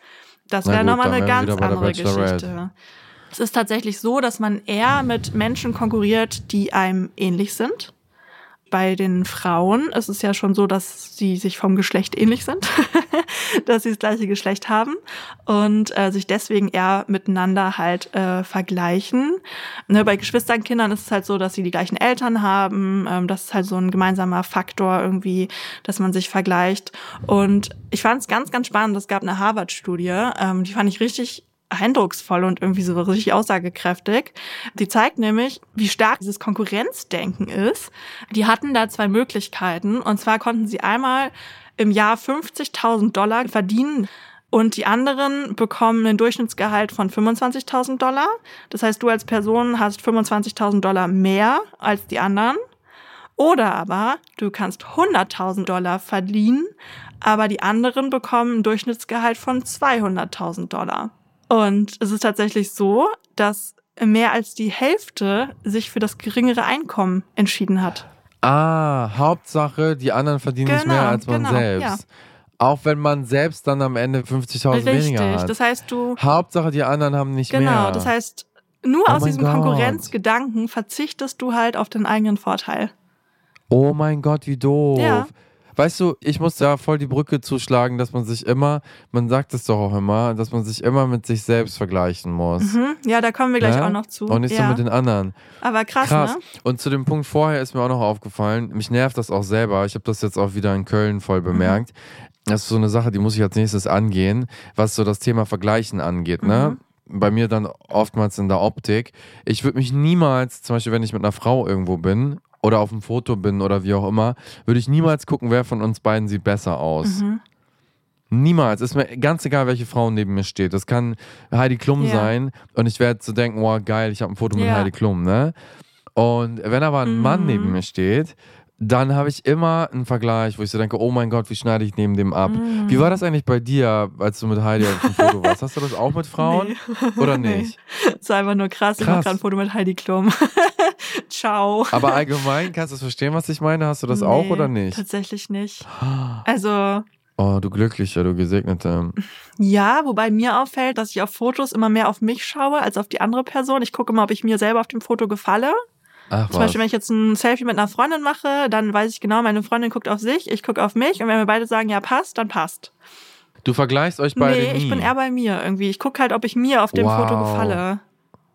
das wäre nochmal eine ganz andere. Geschichte. Es ist tatsächlich so, dass man eher mit Menschen konkurriert, die einem ähnlich sind. Bei den Frauen ist es ja schon so, dass sie sich vom Geschlecht ähnlich sind, dass sie das gleiche Geschlecht haben und äh, sich deswegen eher miteinander halt äh, vergleichen. Ne, bei Geschwisternkindern ist es halt so, dass sie die gleichen Eltern haben. Ähm, das ist halt so ein gemeinsamer Faktor irgendwie, dass man sich vergleicht. Und ich fand es ganz, ganz spannend. Es gab eine Harvard-Studie, ähm, die fand ich richtig eindrucksvoll und irgendwie so richtig aussagekräftig. Die zeigt nämlich, wie stark dieses Konkurrenzdenken ist. Die hatten da zwei Möglichkeiten. Und zwar konnten sie einmal im Jahr 50.000 Dollar verdienen. Und die anderen bekommen einen Durchschnittsgehalt von 25.000 Dollar. Das heißt, du als Person hast 25.000 Dollar mehr als die anderen. Oder aber du kannst 100.000 Dollar verdienen, aber die anderen bekommen ein Durchschnittsgehalt von 200.000 Dollar. Und es ist tatsächlich so, dass mehr als die Hälfte sich für das geringere Einkommen entschieden hat. Ah, Hauptsache, die anderen verdienen Genau, nicht mehr als man genau, selbst. ja. Auch wenn man selbst dann am Ende 50.000 weniger hat. Das heißt, du Hauptsache, die anderen haben nicht genau, mehr. das heißt, nur Oh aus diesem Gott. Konkurrenzgedanken verzichtest du halt auf den eigenen Vorteil. Oh mein Gott, wie doof. Ja. Weißt du, ich muss da voll die Brücke zuschlagen, dass man sich immer, man sagt es doch auch immer, dass man sich immer mit sich selbst vergleichen muss. Mhm. Ja, da kommen wir gleich Ja? auch noch zu. Und nicht ja. so mit den anderen. Aber krass, Krass. ne? Und zu dem Punkt vorher ist mir auch noch aufgefallen, mich nervt das auch selber. Ich habe das jetzt auch wieder in Köln voll Mhm. bemerkt. Das ist so eine Sache, die muss ich als nächstes angehen, was so das Thema Vergleichen angeht. Ne? Mhm. Bei mir dann oftmals in der Optik. Ich würde mich niemals, zum Beispiel, wenn ich mit einer Frau irgendwo bin oder auf einem Foto bin oder wie auch immer, würde ich niemals gucken, wer von uns beiden sieht besser aus. Mhm. Niemals. Ist mir ganz egal, welche Frau neben mir steht. Das kann Heidi Klum Ja. sein und ich werde so denken, wow, geil, ich habe ein Foto mit Ja. Heidi Klum, ne? Und wenn aber ein Mann Mhm. neben mir steht, dann habe ich immer einen Vergleich, wo ich so denke, oh mein Gott, wie schneide ich neben dem ab? Mhm. Wie war das eigentlich bei dir, als du mit Heidi auf dem Foto warst? Hast du das auch mit Frauen? Nee. Oder Nee. nicht? Das ist einfach nur krass. Ich Krass. mache gerade ein Foto mit Heidi Klum. Ciao. Aber allgemein, kannst du das verstehen, was ich meine? Hast du das auch Nee, oder nicht? Tatsächlich nicht. Also, Oh, du Glücklicher, du Gesegnete. ja, wobei mir auffällt, dass ich auf Fotos immer mehr auf mich schaue als auf die andere Person. Ich gucke immer, ob ich mir selber auf dem Foto gefalle. Ach Zum was. Beispiel, wenn ich jetzt ein Selfie mit einer Freundin mache, dann weiß ich genau, meine Freundin guckt auf sich, ich gucke auf mich und wenn wir beide sagen, ja, passt, dann passt. Du vergleichst euch beide nee, nie. ich bin eher bei mir irgendwie. Ich gucke halt, ob ich mir auf dem Wow. Foto gefalle.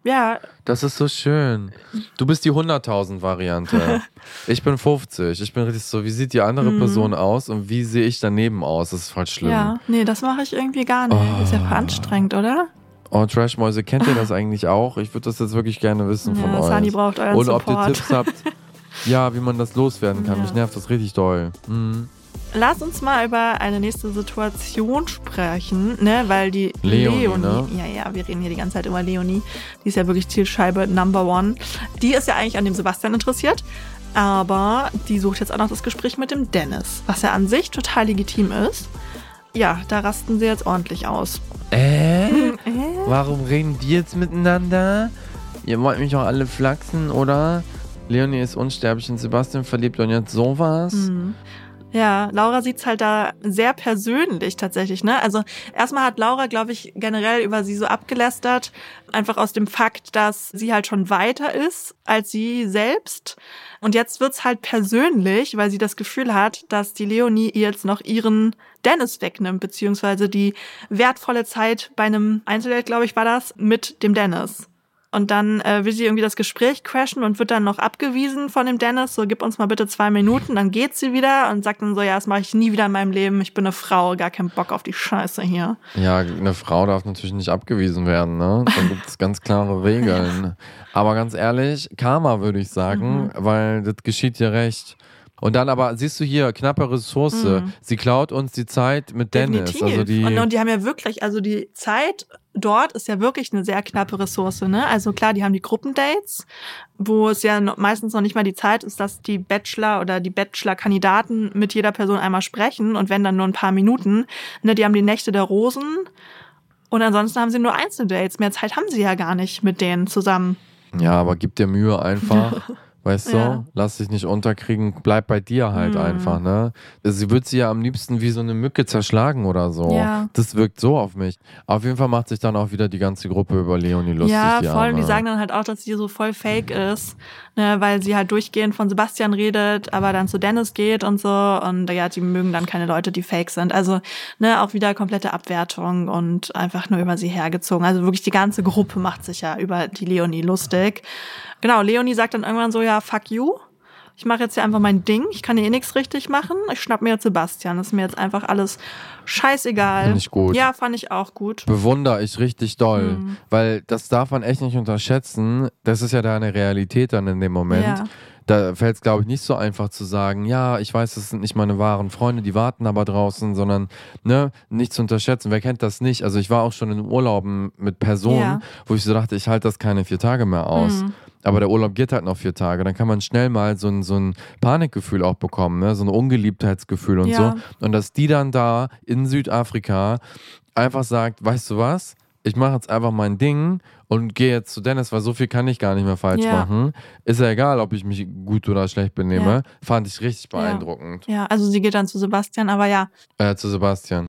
Ja, Das ist so schön. Du bist die 100.000 Variante. ich bin 50. Ich bin richtig so, wie sieht die andere Person aus und wie sehe ich daneben aus? Das ist voll schlimm. Mhm. ja. Nee, das mache ich irgendwie gar nicht. Ist ja voll anstrengend, oder? Oh, Trashmäuse, kennt ihr das eigentlich auch? Ich würde das jetzt wirklich gerne wissen von Ja, euch. Sani braucht euren Und ob ihr. Tipps habt, ja, wie man das loswerden kann. Ja. Mich nervt das richtig doll. Mhm. Lass uns mal über eine nächste Situation sprechen, ne? Weil die Leonie, Leonie, ne? ja, ja, wir reden hier die ganze Zeit über Leonie. Die ist ja wirklich Zielscheibe Number One. Die ist ja eigentlich an dem Sebastian interessiert, aber die sucht jetzt auch noch das Gespräch mit dem Dennis, was ja an sich total legitim ist. Ja, da rasten sie jetzt ordentlich aus. Äh? Warum reden die jetzt miteinander? Ihr wollt mich auch alle flachsen, oder? Leonie ist unsterblich in Sebastian verliebt und jetzt sowas? Mhm. Ja, Laura sieht's halt da sehr persönlich tatsächlich, ne? Also erstmal hat Laura, glaube ich, generell über sie so abgelästert, einfach aus dem Fakt, dass sie halt schon weiter ist als sie selbst. Und jetzt wird's halt persönlich, weil sie das Gefühl hat, dass die Leonie ihr jetzt noch ihren Dennis wegnimmt, beziehungsweise die wertvolle Zeit bei einem Einzeldate, glaube ich, war das, mit dem Dennis. Und dann äh, will sie irgendwie das Gespräch crashen und wird dann noch abgewiesen von dem Dennis. So, gib uns mal bitte zwei Minuten. Dann geht sie wieder und sagt dann so, ja, das mache ich nie wieder in meinem Leben. Ich bin eine Frau, gar keinen Bock auf die Scheiße hier. Ja, eine Frau darf natürlich nicht abgewiesen werden, ne? Da gibt es ganz klare Regeln. Aber ganz ehrlich, Karma würde ich sagen, weil das geschieht dir recht. Und dann aber, siehst du hier, knappe Ressource. Sie klaut uns die Zeit mit Dennis. Definitiv. Also die, und, und die haben ja wirklich, also die Zeit dort ist ja wirklich eine sehr knappe Ressource. Ne? Also klar, die haben die Gruppendates, wo es ja meistens noch nicht mal die Zeit ist, dass die Bachelor oder die Bachelor-Kandidaten mit jeder Person einmal sprechen und wenn dann nur ein paar Minuten. Ne? Die haben die Nächte der Rosen und ansonsten haben sie nur Einzeldates. Mehr Zeit haben sie ja gar nicht mit denen zusammen. ja, aber gib dir Mühe einfach. Weißt Ja. du? Lass dich nicht unterkriegen, bleib bei dir halt Mhm. einfach, ne? Sie wird sie ja am liebsten wie so eine Mücke zerschlagen oder so. Ja. Das wirkt so auf mich. Auf jeden Fall macht sich dann auch wieder die ganze Gruppe über Leonie lustig. ja, die voll. Und die sagen dann halt auch, dass sie so voll fake ist, ne, weil sie halt durchgehend von Sebastian redet, aber dann zu Dennis geht und so. Und ja, die mögen dann keine Leute, die fake sind. Also, ne, auch wieder komplette Abwertung und einfach nur über sie hergezogen. Also wirklich die ganze Gruppe macht sich ja über die Leonie lustig. Genau, Leonie sagt dann irgendwann so, ja, fuck you. Ich mache jetzt hier einfach mein Ding. Ich kann hier eh nichts richtig machen. Ich schnapp mir jetzt Sebastian. Das ist mir jetzt einfach alles scheißegal. Find ich gut. Ja, fand ich auch gut. bewundere ich richtig doll, Mhm. weil das darf man echt nicht unterschätzen. Das ist ja deine Realität dann in dem Moment. Ja. Da fällt es, glaube ich, nicht so einfach zu sagen, ja, ich weiß, das sind nicht meine wahren Freunde, die warten aber draußen, sondern ne, nicht zu unterschätzen. Wer kennt das nicht? Also ich war auch schon in Urlauben mit Personen, Ja. wo ich so dachte, ich halte das keine vier Tage mehr aus. Mhm. Aber der Urlaub geht halt noch vier Tage. Dann kann man schnell mal so ein, so ein Panikgefühl auch bekommen, ne? so ein Ungeliebtheitsgefühl und Ja. so. Und dass die dann da in Südafrika einfach sagt, weißt du was? Ich mache jetzt einfach mein Ding und gehe jetzt zu Dennis, weil so viel kann ich gar nicht mehr falsch Ja. machen. Ist ja egal, ob ich mich gut oder schlecht benehme. Ja. Fand ich richtig beeindruckend. Ja, also sie geht dann zu Sebastian, aber ja, Äh, zu Sebastian.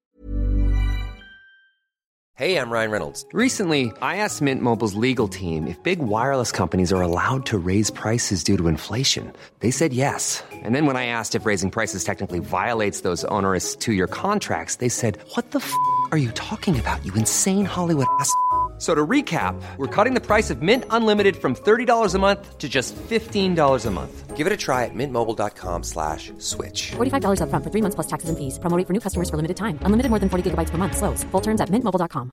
Hey, I'm Ryan Reynolds. Recently, I asked Mint Mobile's legal team if big wireless companies are allowed to raise prices due to inflation. They said yes. And then when I asked if raising prices technically violates those onerous two year contracts, they said, What the f are you talking about, you insane Hollywood ass? So to recap, we're cutting the price of Mint Unlimited from $30 a month to just $15 a month. Give it a try at mintmobile.com slash switch. $45 upfront for three months plus taxes and fees. Promo rate for new customers for limited time. Unlimited more than 40 gigabytes per month. Slows. Full terms at mintmobile.com.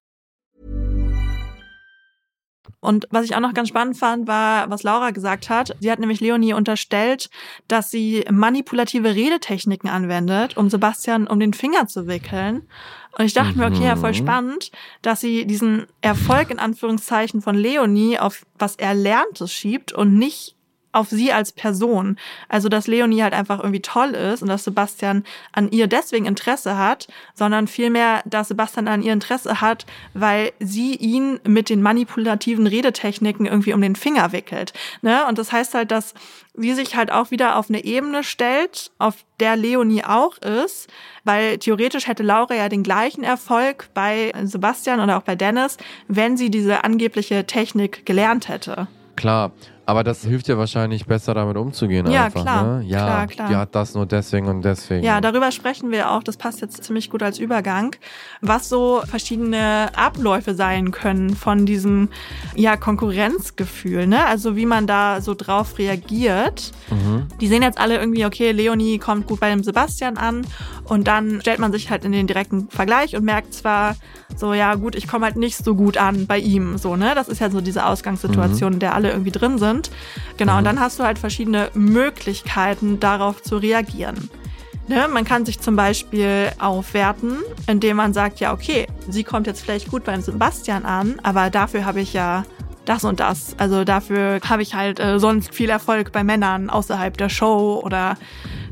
Und was ich auch noch ganz spannend fand, war, was Laura gesagt hat. Sie hat nämlich Leonie unterstellt, dass sie manipulative Redetechniken anwendet, um Sebastian um den Finger zu wickeln. Und ich dachte mir, okay, ja, voll spannend, dass sie diesen Erfolg in Anführungszeichen von Leonie auf was Erlerntes schiebt und nicht auf sie als Person. Also, dass Leonie halt einfach irgendwie toll ist und dass Sebastian an ihr deswegen Interesse hat, sondern vielmehr, dass Sebastian an ihr Interesse hat, weil sie ihn mit den manipulativen Redetechniken irgendwie um den Finger wickelt. Ne? Und das heißt halt, dass sie sich halt auch wieder auf eine Ebene stellt, auf der Leonie auch ist, weil theoretisch hätte Laura ja den gleichen Erfolg bei Sebastian oder auch bei Dennis, wenn sie diese angebliche Technik gelernt hätte. Klar, aber das hilft dir wahrscheinlich besser damit umzugehen Ja, einfach. klar. Ne? Ja, Klar, klar. hat das nur deswegen und deswegen. Ja, darüber sprechen wir auch. Das passt jetzt ziemlich gut als Übergang, was so verschiedene Abläufe sein können von diesem ja Konkurrenzgefühl, ne? Also wie man da so drauf reagiert. Die sehen jetzt alle irgendwie, okay, Leonie kommt gut bei dem Sebastian an und dann stellt man sich halt in den direkten Vergleich und merkt zwar so, ja gut, ich komme halt nicht so gut an bei ihm, so, ne? Das ist ja so diese Ausgangssituation, in der alle irgendwie drin sind. Genau, und dann hast du halt verschiedene Möglichkeiten, darauf zu reagieren. Ne, man kann sich zum Beispiel aufwerten, indem man sagt, ja, okay, sie kommt jetzt vielleicht gut beim Sebastian an, aber dafür habe ich ja das und das. Also dafür habe ich halt äh, sonst viel Erfolg bei Männern außerhalb der Show oder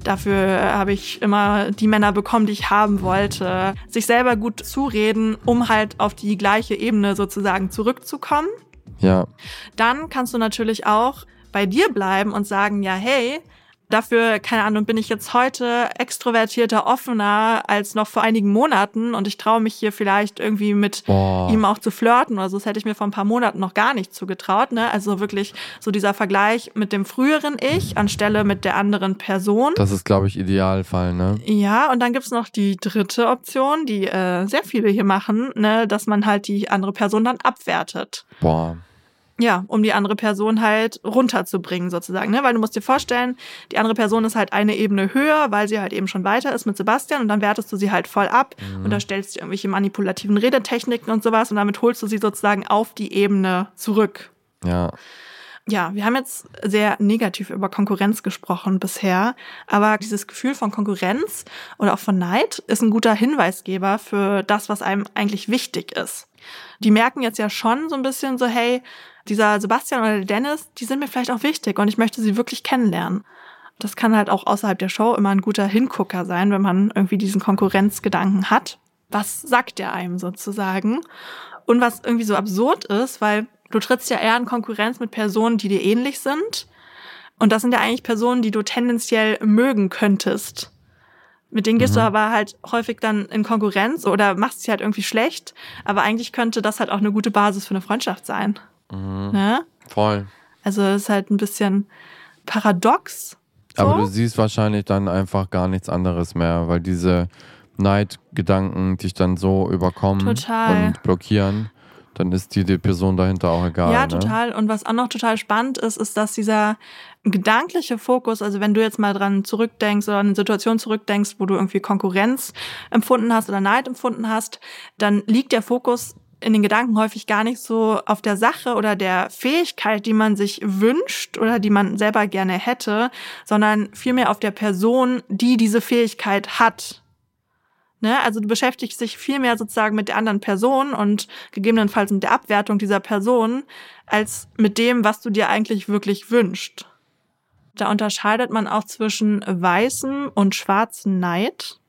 dafür äh, habe ich immer die Männer bekommen, die ich haben wollte. Sich selber gut zureden, um halt auf die gleiche Ebene sozusagen zurückzukommen. Ja. Dann kannst du natürlich auch bei dir bleiben und sagen, ja, hey, dafür, keine Ahnung, bin ich jetzt heute extrovertierter, offener als noch vor einigen Monaten und ich traue mich hier vielleicht irgendwie mit Boah. ihm auch zu flirten oder so. Das hätte ich mir vor ein paar Monaten noch gar nicht zugetraut, ne? Also wirklich so dieser Vergleich mit dem früheren Ich anstelle mit der anderen Person. Das ist, glaube ich, Idealfall, ne? Ja, und dann gibt's noch die dritte Option, die äh, sehr viele hier machen, ne, dass man halt die andere Person dann abwertet. Boah. Ja, um die andere Person halt runterzubringen sozusagen, ne? Weil du musst dir vorstellen, die andere Person ist halt eine Ebene höher, weil sie halt eben schon weiter ist mit Sebastian und dann wertest du sie halt voll ab und da stellst du irgendwelche manipulativen Redetechniken und sowas und damit holst du sie sozusagen auf die Ebene zurück. Ja. Ja, wir haben jetzt sehr negativ über Konkurrenz gesprochen bisher, aber dieses Gefühl von Konkurrenz oder auch von Neid ist ein guter Hinweisgeber für das, was einem eigentlich wichtig ist. Die merken jetzt ja schon so ein bisschen so, hey, dieser Sebastian oder der Dennis, die sind mir vielleicht auch wichtig und ich möchte sie wirklich kennenlernen. Das kann halt auch außerhalb der Show immer ein guter Hingucker sein, wenn man irgendwie diesen Konkurrenzgedanken hat. Was sagt der einem sozusagen? Und was irgendwie so absurd ist, weil du trittst ja eher in Konkurrenz mit Personen, die dir ähnlich sind. Und das sind ja eigentlich Personen, die du tendenziell mögen könntest. Mit denen gehst Mhm. du aber halt häufig dann in Konkurrenz oder machst sie halt irgendwie schlecht. Aber eigentlich könnte das halt auch eine gute Basis für eine Freundschaft sein. Mhm. Ne? Voll. Also es ist halt ein bisschen paradox. So. Aber du siehst wahrscheinlich dann einfach gar nichts anderes mehr, weil diese Neidgedanken dich dann so überkommen Total. und blockieren, dann ist dir die Person dahinter auch egal. Ja, ne? total. Und was auch noch total spannend ist, ist, dass dieser gedankliche Fokus, also wenn du jetzt mal dran zurückdenkst oder an eine Situation zurückdenkst, wo du irgendwie Konkurrenz empfunden hast oder Neid empfunden hast, dann liegt der Fokus in den Gedanken häufig gar nicht so auf der Sache oder der Fähigkeit, die man sich wünscht oder die man selber gerne hätte, sondern vielmehr auf der Person, die diese Fähigkeit hat. Ne? Also du beschäftigst dich viel mehr sozusagen mit der anderen Person und gegebenenfalls mit der Abwertung dieser Person, als mit dem, was du dir eigentlich wirklich wünschst. Da unterscheidet man auch zwischen weißem und schwarzem Neid.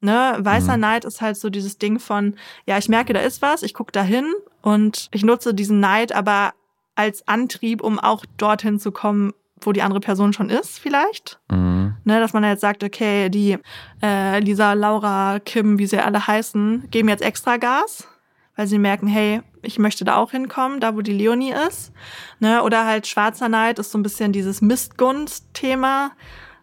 Ne? Weißer Mhm. Neid ist halt so dieses Ding von, ja, ich merke, da ist was, ich gucke da hin und ich nutze diesen Neid aber als Antrieb, um auch dorthin zu kommen, wo die andere Person schon ist, vielleicht. Mhm. Ne, dass man jetzt sagt, okay, die äh, Lisa, Laura, Kim, wie sie alle heißen, geben jetzt extra Gas, weil sie merken, hey, ich möchte da auch hinkommen, da wo die Leonie ist. Ne, oder halt schwarzer Neid ist so ein bisschen dieses Mistgunst-Thema.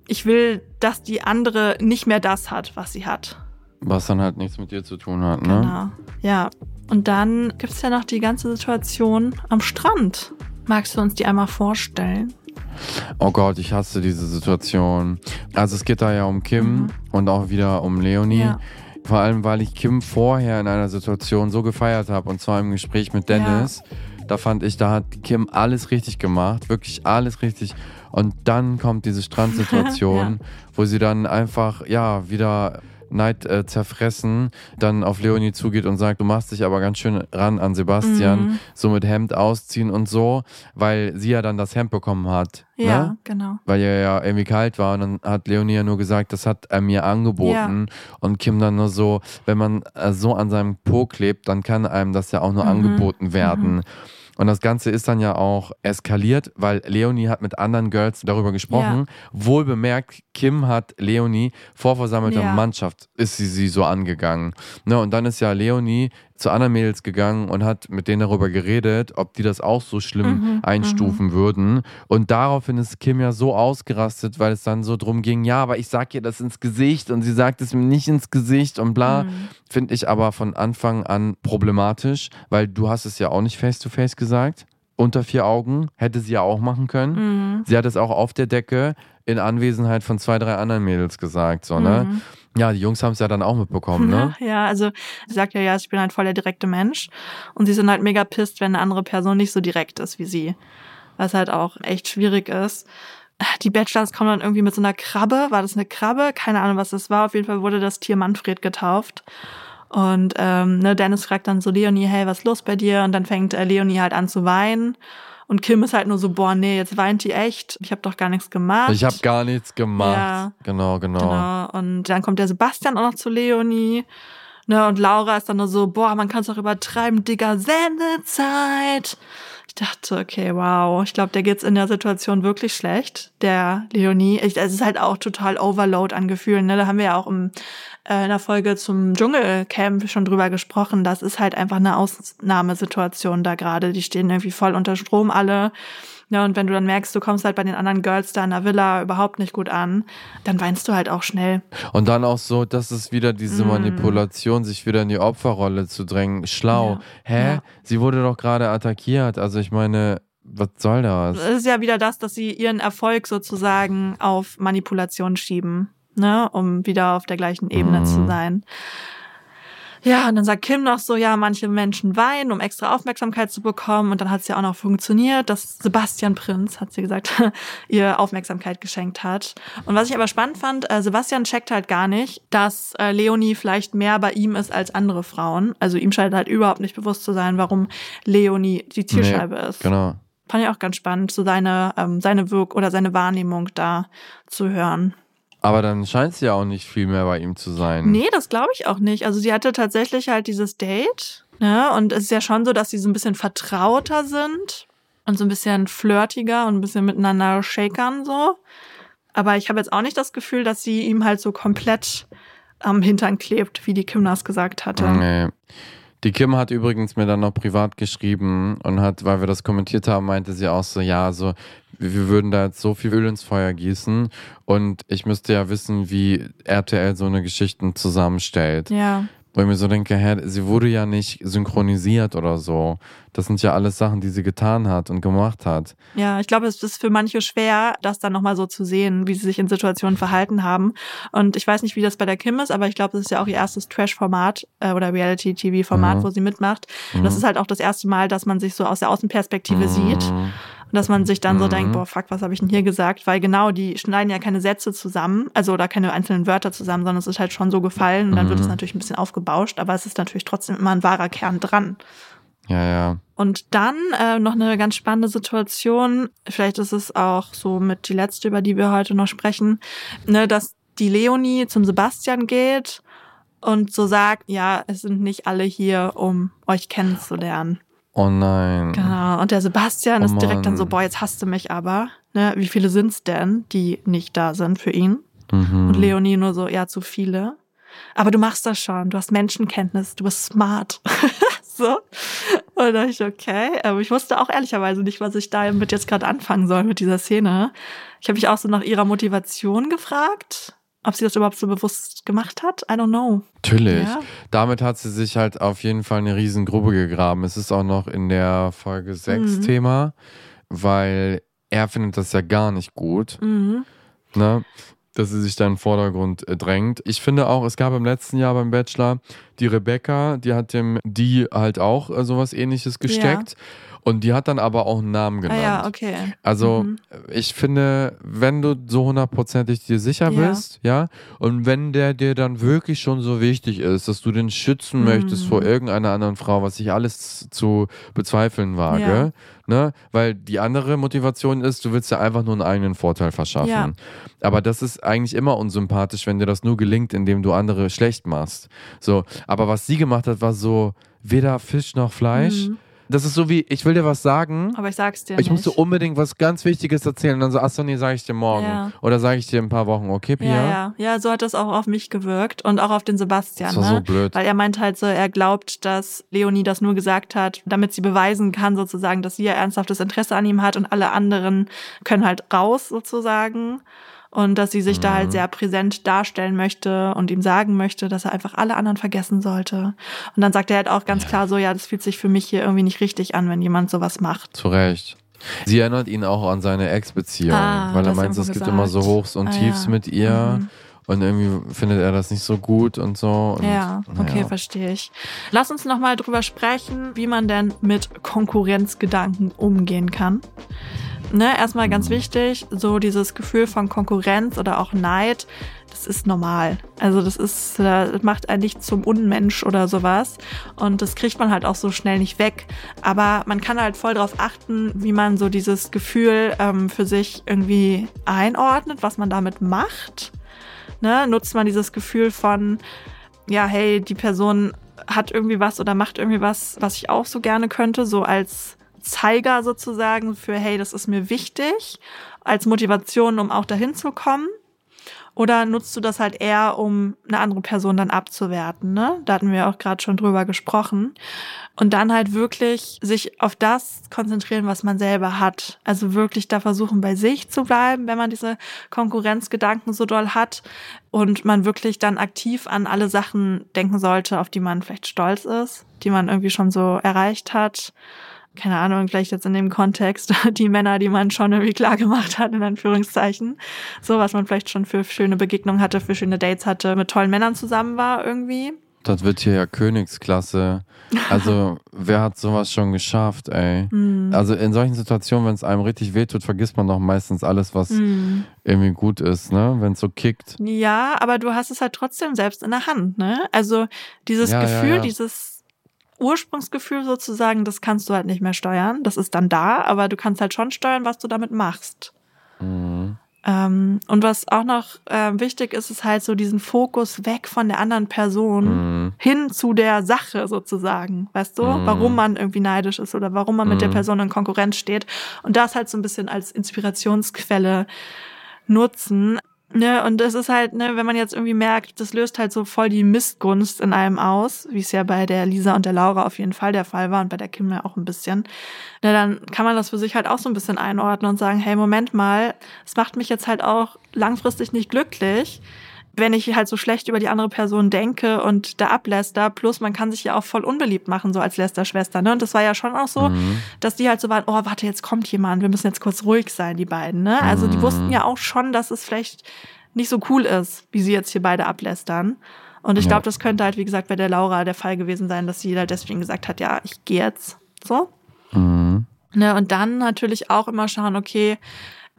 Ich will, dass die andere nicht mehr das hat, was sie hat. Was dann halt nichts mit dir zu tun hat, ne? Genau. Ja. Und dann gibt's ja noch die ganze Situation am Strand. Magst du uns die einmal vorstellen? Oh Gott, ich hasse diese Situation. Also es geht da ja um Kim und auch wieder um Leonie. Mhm. Ja. Vor allem, weil ich Kim vorher in einer Situation so gefeiert habe, und zwar im Gespräch mit Dennis. Da fand ich, da hat Kim alles richtig gemacht, wirklich alles richtig. Und dann kommt diese Strandsituation, wo sie dann einfach, ja, wieder Neid äh, zerfressen, dann auf Leonie zugeht und sagt, du machst dich aber ganz schön ran an Sebastian, Mhm. so mit Hemd ausziehen und so, weil sie ja dann das Hemd bekommen hat. Ja, Ne? genau. weil er ja irgendwie kalt war und dann hat Leonie ja nur gesagt, das hat er mir angeboten und Kim dann nur so, wenn man äh, so an seinem Po klebt, dann kann einem das ja auch nur Mhm. angeboten werden. Und das Ganze ist dann ja auch eskaliert, weil Leonie hat mit anderen Girls darüber gesprochen. Wohl bemerkt, Kim hat Leonie vor versammelter Ja. Mannschaft, ist sie sie so angegangen. Ne, und dann ist ja Leonie zu anderen Mädels gegangen und hat mit denen darüber geredet, ob die das auch so schlimm Mhm, einstufen würden. Und daraufhin ist Kim ja so ausgerastet, weil es dann so drum ging, ja, aber ich sag ihr das ins Gesicht und sie sagt es mir nicht ins Gesicht und bla. Mhm. Finde ich aber von Anfang an problematisch, weil du hast es ja auch nicht face to face gesagt. Unter vier Augen hätte sie ja auch machen können. Mhm. Sie hat es auch auf der Decke in Anwesenheit von zwei, drei anderen Mädels gesagt, so, ne? Ja, die Jungs haben es ja dann auch mitbekommen, ne? Ja, also sie sagt ja, ja, ich bin halt voll der direkte Mensch. Und sie sind halt mega pisst, wenn eine andere Person nicht so direkt ist wie sie. Was halt auch echt schwierig ist. Die Bachelors kommen dann irgendwie mit so einer Krabbe. War das eine Krabbe? Keine Ahnung, was das war. Auf jeden Fall wurde das Tier Manfred getauft. Und ähm, ne, Dennis fragt dann so Leonie, hey, was ist los bei dir? Und dann fängt äh, Leonie halt an zu weinen. Und Kim ist halt nur so, boah, nee, jetzt weint die echt. Ich habe doch gar nichts gemacht. Ich habe gar nichts gemacht. Ja. Genau, genau. Genau. Und dann kommt der Sebastian auch noch zu Leonie. Ne, und Laura ist dann nur so, boah, man kann es doch übertreiben, Digga, Sendezeit. Ich dachte, okay, wow. Ich glaube, der geht's in der Situation wirklich schlecht, der Leonie. Ich, es ist halt auch total Overload an Gefühlen. Ne? Da haben wir ja auch im, äh, in der Folge zum Dschungelcamp schon drüber gesprochen. Das ist halt einfach eine Ausnahmesituation da gerade. Die stehen irgendwie voll unter Strom alle. Ja, und wenn du dann merkst, du kommst halt bei den anderen Girls da in der Villa überhaupt nicht gut an, dann weinst du halt auch schnell. Und dann auch so, das ist wieder diese Mm. Manipulation, sich wieder in die Opferrolle zu drängen. Schlau. Ja. Hä? Ja. Sie wurde doch gerade attackiert. Also ich meine, was soll das? Es ist ja wieder das, dass sie ihren Erfolg sozusagen auf Manipulation schieben, ne, um wieder auf der gleichen Ebene Mhm. zu sein. Ja, und dann sagt Kim noch so, ja, manche Menschen weinen, um extra Aufmerksamkeit zu bekommen. Und dann hat es ja auch noch funktioniert, dass Sebastian Prinz, hat sie gesagt, ihr Aufmerksamkeit geschenkt hat. Und was ich aber spannend fand, äh, Sebastian checkt halt gar nicht, dass äh, Leonie vielleicht mehr bei ihm ist als andere Frauen. Also ihm scheint halt überhaupt nicht bewusst zu sein, warum Leonie die Zielscheibe ist. Genau. Fand ich auch ganz spannend, so seine, ähm, seine Wirk- oder seine Wahrnehmung da zu hören. Aber dann scheint sie ja auch nicht viel mehr bei ihm zu sein. Nee, das glaube ich auch nicht. Also sie hatte tatsächlich halt dieses Date. Ne? Und es ist ja schon so, dass sie so ein bisschen vertrauter sind. und so ein bisschen flirtiger und ein bisschen miteinander shakern so. Aber ich habe jetzt auch nicht das Gefühl, dass sie ihm halt so komplett am Hintern klebt, wie die Kim das gesagt hatte. Nee. Die Kim hat übrigens mir dann noch privat geschrieben und hat, weil wir das kommentiert haben, meinte sie auch so, ja, also wir würden da jetzt so viel Öl ins Feuer gießen und ich müsste ja wissen, wie RTL so eine Geschichten zusammenstellt. Ja. Wo ich mir so denke, hä, sie wurde ja nicht synchronisiert oder so. Das sind ja alles Sachen, die sie getan hat und gemacht hat. Ja, ich glaube, es ist für manche schwer, das dann nochmal so zu sehen, wie sie sich in Situationen verhalten haben. Und ich weiß nicht, wie das bei der Kim ist, aber ich glaube, das ist ja auch ihr erstes Trash-Format äh, oder Reality-TV-Format, Mhm. wo sie mitmacht. Und das ist halt auch das erste Mal, dass man sich so aus der Außenperspektive sieht. Und dass man sich dann so Mhm. denkt, boah, fuck, was habe ich denn hier gesagt? Weil genau, die schneiden ja keine Sätze zusammen, also oder keine einzelnen Wörter zusammen, sondern es ist halt schon so gefallen und dann wird es natürlich ein bisschen aufgebauscht, aber es ist natürlich trotzdem immer ein wahrer Kern dran. Ja, ja. Und dann äh, noch eine ganz spannende Situation, vielleicht ist es auch so mit die letzte, über die wir heute noch sprechen, ne, dass die Leonie zum Sebastian geht und so sagt, ja, es sind nicht alle hier, um euch kennenzulernen. Oh nein. Genau. Und der Sebastian Oh ist direkt dann so, boah, jetzt hasst du mich aber. Ne, wie viele sind's denn, die nicht da sind für ihn? Mhm. Und Leonie nur so, ja, zu viele. Aber du machst das schon, du hast Menschenkenntnis, du bist smart. so. Und da dachte ich, okay. Aber ich wusste auch ehrlicherweise nicht, was ich damit jetzt gerade anfangen soll mit dieser Szene. Ich habe mich auch so nach ihrer Motivation gefragt, ob sie das überhaupt so bewusst gemacht hat. I don't know. Natürlich. Ja. Damit hat sie sich halt auf jeden Fall eine riesen Grube gegraben. Es ist auch noch in der Folge 6 Mhm. Thema, weil er findet das ja gar nicht gut, Mhm. ne? dass sie sich da in den Vordergrund äh, drängt. Ich finde auch, es gab im letzten Jahr beim Bachelor die Rebecca, die hat dem die halt auch äh, sowas ähnliches gesteckt. Und die hat dann aber auch einen Namen Ah genannt. ja, okay. Also Mhm. ich finde, wenn du so hundertprozentig dir sicher Ja. bist, ja, und wenn der dir dann wirklich schon so wichtig ist, dass du den schützen Mhm. möchtest vor irgendeiner anderen Frau, was ich alles zu bezweifeln wage, ne, weil die andere Motivation ist, du willst dir einfach nur einen eigenen Vorteil verschaffen. Ja. Aber das ist eigentlich immer unsympathisch, wenn dir das nur gelingt, indem du andere schlecht machst. So, aber was sie gemacht hat, war so weder Fisch noch Fleisch. Mhm. Das ist so wie, ich will dir was sagen, Aber ich sag's dir ich nicht. musste unbedingt was ganz Wichtiges erzählen. Und dann so, achso, nee, sage ich dir morgen. Ja. Oder sage ich dir in ein paar Wochen, okay, Pia? Ja, ja, ja, so hat das auch auf mich gewirkt und auch auf den Sebastian. Das war ne? so blöd. Weil er meint halt so, er glaubt, dass Leonie das nur gesagt hat, damit sie beweisen kann, sozusagen, dass sie ja ernsthaftes Interesse an ihm hat und alle anderen können halt raus, sozusagen. Und dass sie sich da Mhm. halt sehr präsent darstellen möchte und ihm sagen möchte, dass er einfach alle anderen vergessen sollte. Und dann sagt er halt auch ganz klar so, ja, das fühlt sich für mich hier irgendwie nicht richtig an, wenn jemand sowas macht. Zu Recht. Sie erinnert ihn auch an seine Ex-Beziehung, Ah, weil er meint, es gibt immer so Hochs und Ah, Tiefs ja. mit ihr. Mhm. Und irgendwie findet er das nicht so gut und so. Und, Ja, okay, naja. verstehe ich. Lass uns nochmal drüber sprechen, wie man denn mit Konkurrenzgedanken umgehen kann. Ne, erstmal ganz wichtig, so dieses Gefühl von Konkurrenz oder auch Neid, das ist normal. Also das ist, das macht einen nicht zum Unmensch oder sowas. Und das kriegt man halt auch so schnell nicht weg. Aber man kann halt voll darauf achten, wie man so dieses Gefühl ähm, für sich irgendwie einordnet, was man damit macht. Ne? Nutzt man dieses Gefühl von, ja, hey, die Person hat irgendwie was oder macht irgendwie was, was ich auch so gerne könnte, so als Zeiger sozusagen für, hey, das ist mir wichtig, als Motivation, um auch dahin zu kommen. Oder nutzt du das halt eher, um eine andere Person dann abzuwerten, ne? Da hatten wir auch gerade schon drüber gesprochen. Und dann halt wirklich sich auf das konzentrieren, was man selber hat. Also wirklich da versuchen, bei sich zu bleiben, wenn man diese Konkurrenzgedanken so doll hat. Und man wirklich dann aktiv an alle Sachen denken sollte, auf die man vielleicht stolz ist, die man irgendwie schon so erreicht hat keine Ahnung, vielleicht jetzt in dem Kontext, die Männer, die man schon irgendwie klar gemacht hat, in Anführungszeichen. So, was man vielleicht schon für schöne Begegnungen hatte, für schöne Dates hatte, mit tollen Männern zusammen war irgendwie. Das wird hier ja Königsklasse. Also, wer hat sowas schon geschafft, ey? Hm. Also, in solchen Situationen, wenn es einem richtig wehtut, vergisst man doch meistens alles, was Hm. irgendwie gut ist, ne? Wenn es so kickt. Ja, aber du hast es halt trotzdem selbst in der Hand, ne? Also dieses Ja, ja, Gefühl, ja. dieses Ursprungsgefühl sozusagen, das kannst du halt nicht mehr steuern. Das ist dann da, aber du kannst halt schon steuern, was du damit machst. Mhm. Ähm, und was auch noch äh, wichtig ist, ist halt so diesen Fokus weg von der anderen Person Mhm. hin zu der Sache sozusagen. Weißt du, Mhm. warum man irgendwie neidisch ist oder warum man mit der Mhm. Person in Konkurrenz steht. Und das halt so ein bisschen als Inspirationsquelle nutzen. Ne, und es ist halt, ne, wenn man jetzt irgendwie merkt, das löst halt so voll die Missgunst in einem aus, wie es ja bei der Lisa und der Laura auf jeden Fall der Fall war und bei der Kim ja auch ein bisschen. Ne, dann kann man das für sich halt auch so ein bisschen einordnen und sagen, hey, Moment mal, es macht mich jetzt halt auch langfristig nicht glücklich, wenn ich halt so schlecht über die andere Person denke und da abläster. Plus, man kann sich ja auch voll unbeliebt machen, so als Lästerschwester. Ne? Und das war ja schon auch so, Mhm. dass die halt so waren, oh, warte, jetzt kommt jemand, wir müssen jetzt kurz ruhig sein, die beiden. Ne? Also die Mhm. wussten ja auch schon, dass es vielleicht nicht so cool ist, wie sie jetzt hier beide ablästern. Und ich Ja. glaube, das könnte halt, wie gesagt, bei der Laura der Fall gewesen sein, dass sie halt deswegen gesagt hat, ja, ich gehe jetzt. So. Mhm. Ne, und dann natürlich auch immer schauen, okay,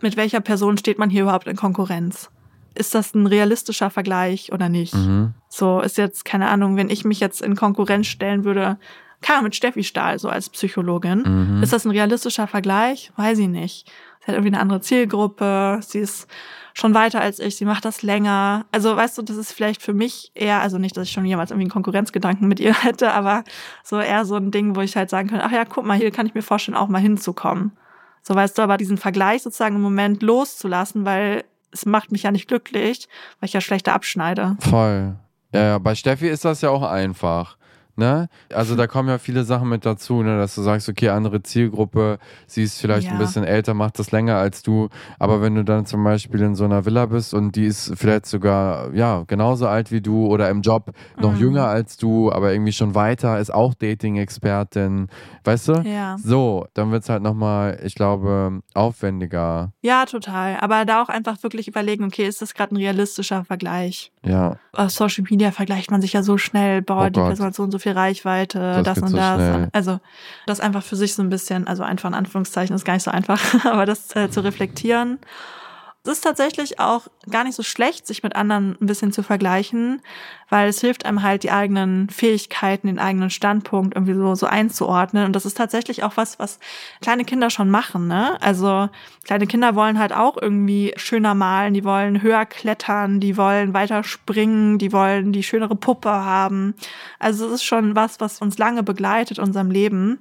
mit welcher Person steht man hier überhaupt in Konkurrenz? Ist das ein realistischer Vergleich oder nicht? Mhm. So ist jetzt, keine Ahnung, wenn ich mich jetzt in Konkurrenz stellen würde, Ahnung, mit Steffi Stahl, so als Psychologin, Mhm. ist das ein realistischer Vergleich? Weiß ich nicht. Sie hat irgendwie eine andere Zielgruppe, sie ist schon weiter als ich, sie macht das länger. Also weißt du, das ist vielleicht für mich eher, also nicht, dass ich schon jemals irgendwie einen Konkurrenzgedanken mit ihr hätte, aber so eher so ein Ding, wo ich halt sagen könnte, ach ja, guck mal, hier kann ich mir vorstellen, auch mal hinzukommen. So weißt du, aber diesen Vergleich sozusagen im Moment loszulassen, weil es macht mich ja nicht glücklich, weil ich ja schlechter abschneide. Voll. Ja, ja, bei Steffi ist das ja auch einfach. Ne? Also da kommen ja viele Sachen mit dazu, ne? dass du sagst, okay, andere Zielgruppe, sie ist vielleicht Ja. ein bisschen älter, macht das länger als du, aber wenn du dann zum Beispiel in so einer Villa bist und die ist vielleicht sogar ja genauso alt wie du oder im Job noch Mhm. jünger als du, aber irgendwie schon weiter, ist auch Dating-Expertin, weißt du? Ja. So, dann wird es halt nochmal, ich glaube, aufwendiger. Ja, total. Aber da auch einfach wirklich überlegen, okay, ist das gerade ein realistischer Vergleich? Ja, Auf Social Media vergleicht man sich ja so schnell, boah, Oh die. Person hat so und so viel Reichweite, Das das, und so das. schnell. Also das einfach für sich so ein bisschen, also einfach in Anführungszeichen ist gar nicht so einfach, aber das äh, zu reflektieren. Es ist tatsächlich auch gar nicht so schlecht, sich mit anderen ein bisschen zu vergleichen, weil es hilft einem halt, die eigenen Fähigkeiten, den eigenen Standpunkt irgendwie so, so einzuordnen. Und das ist tatsächlich auch was, was kleine Kinder schon machen, ne? Also kleine Kinder wollen halt auch irgendwie schöner malen, die wollen höher klettern, die wollen weiter springen, die wollen die schönere Puppe haben. Also es ist schon was, was uns lange begleitet unserem Leben.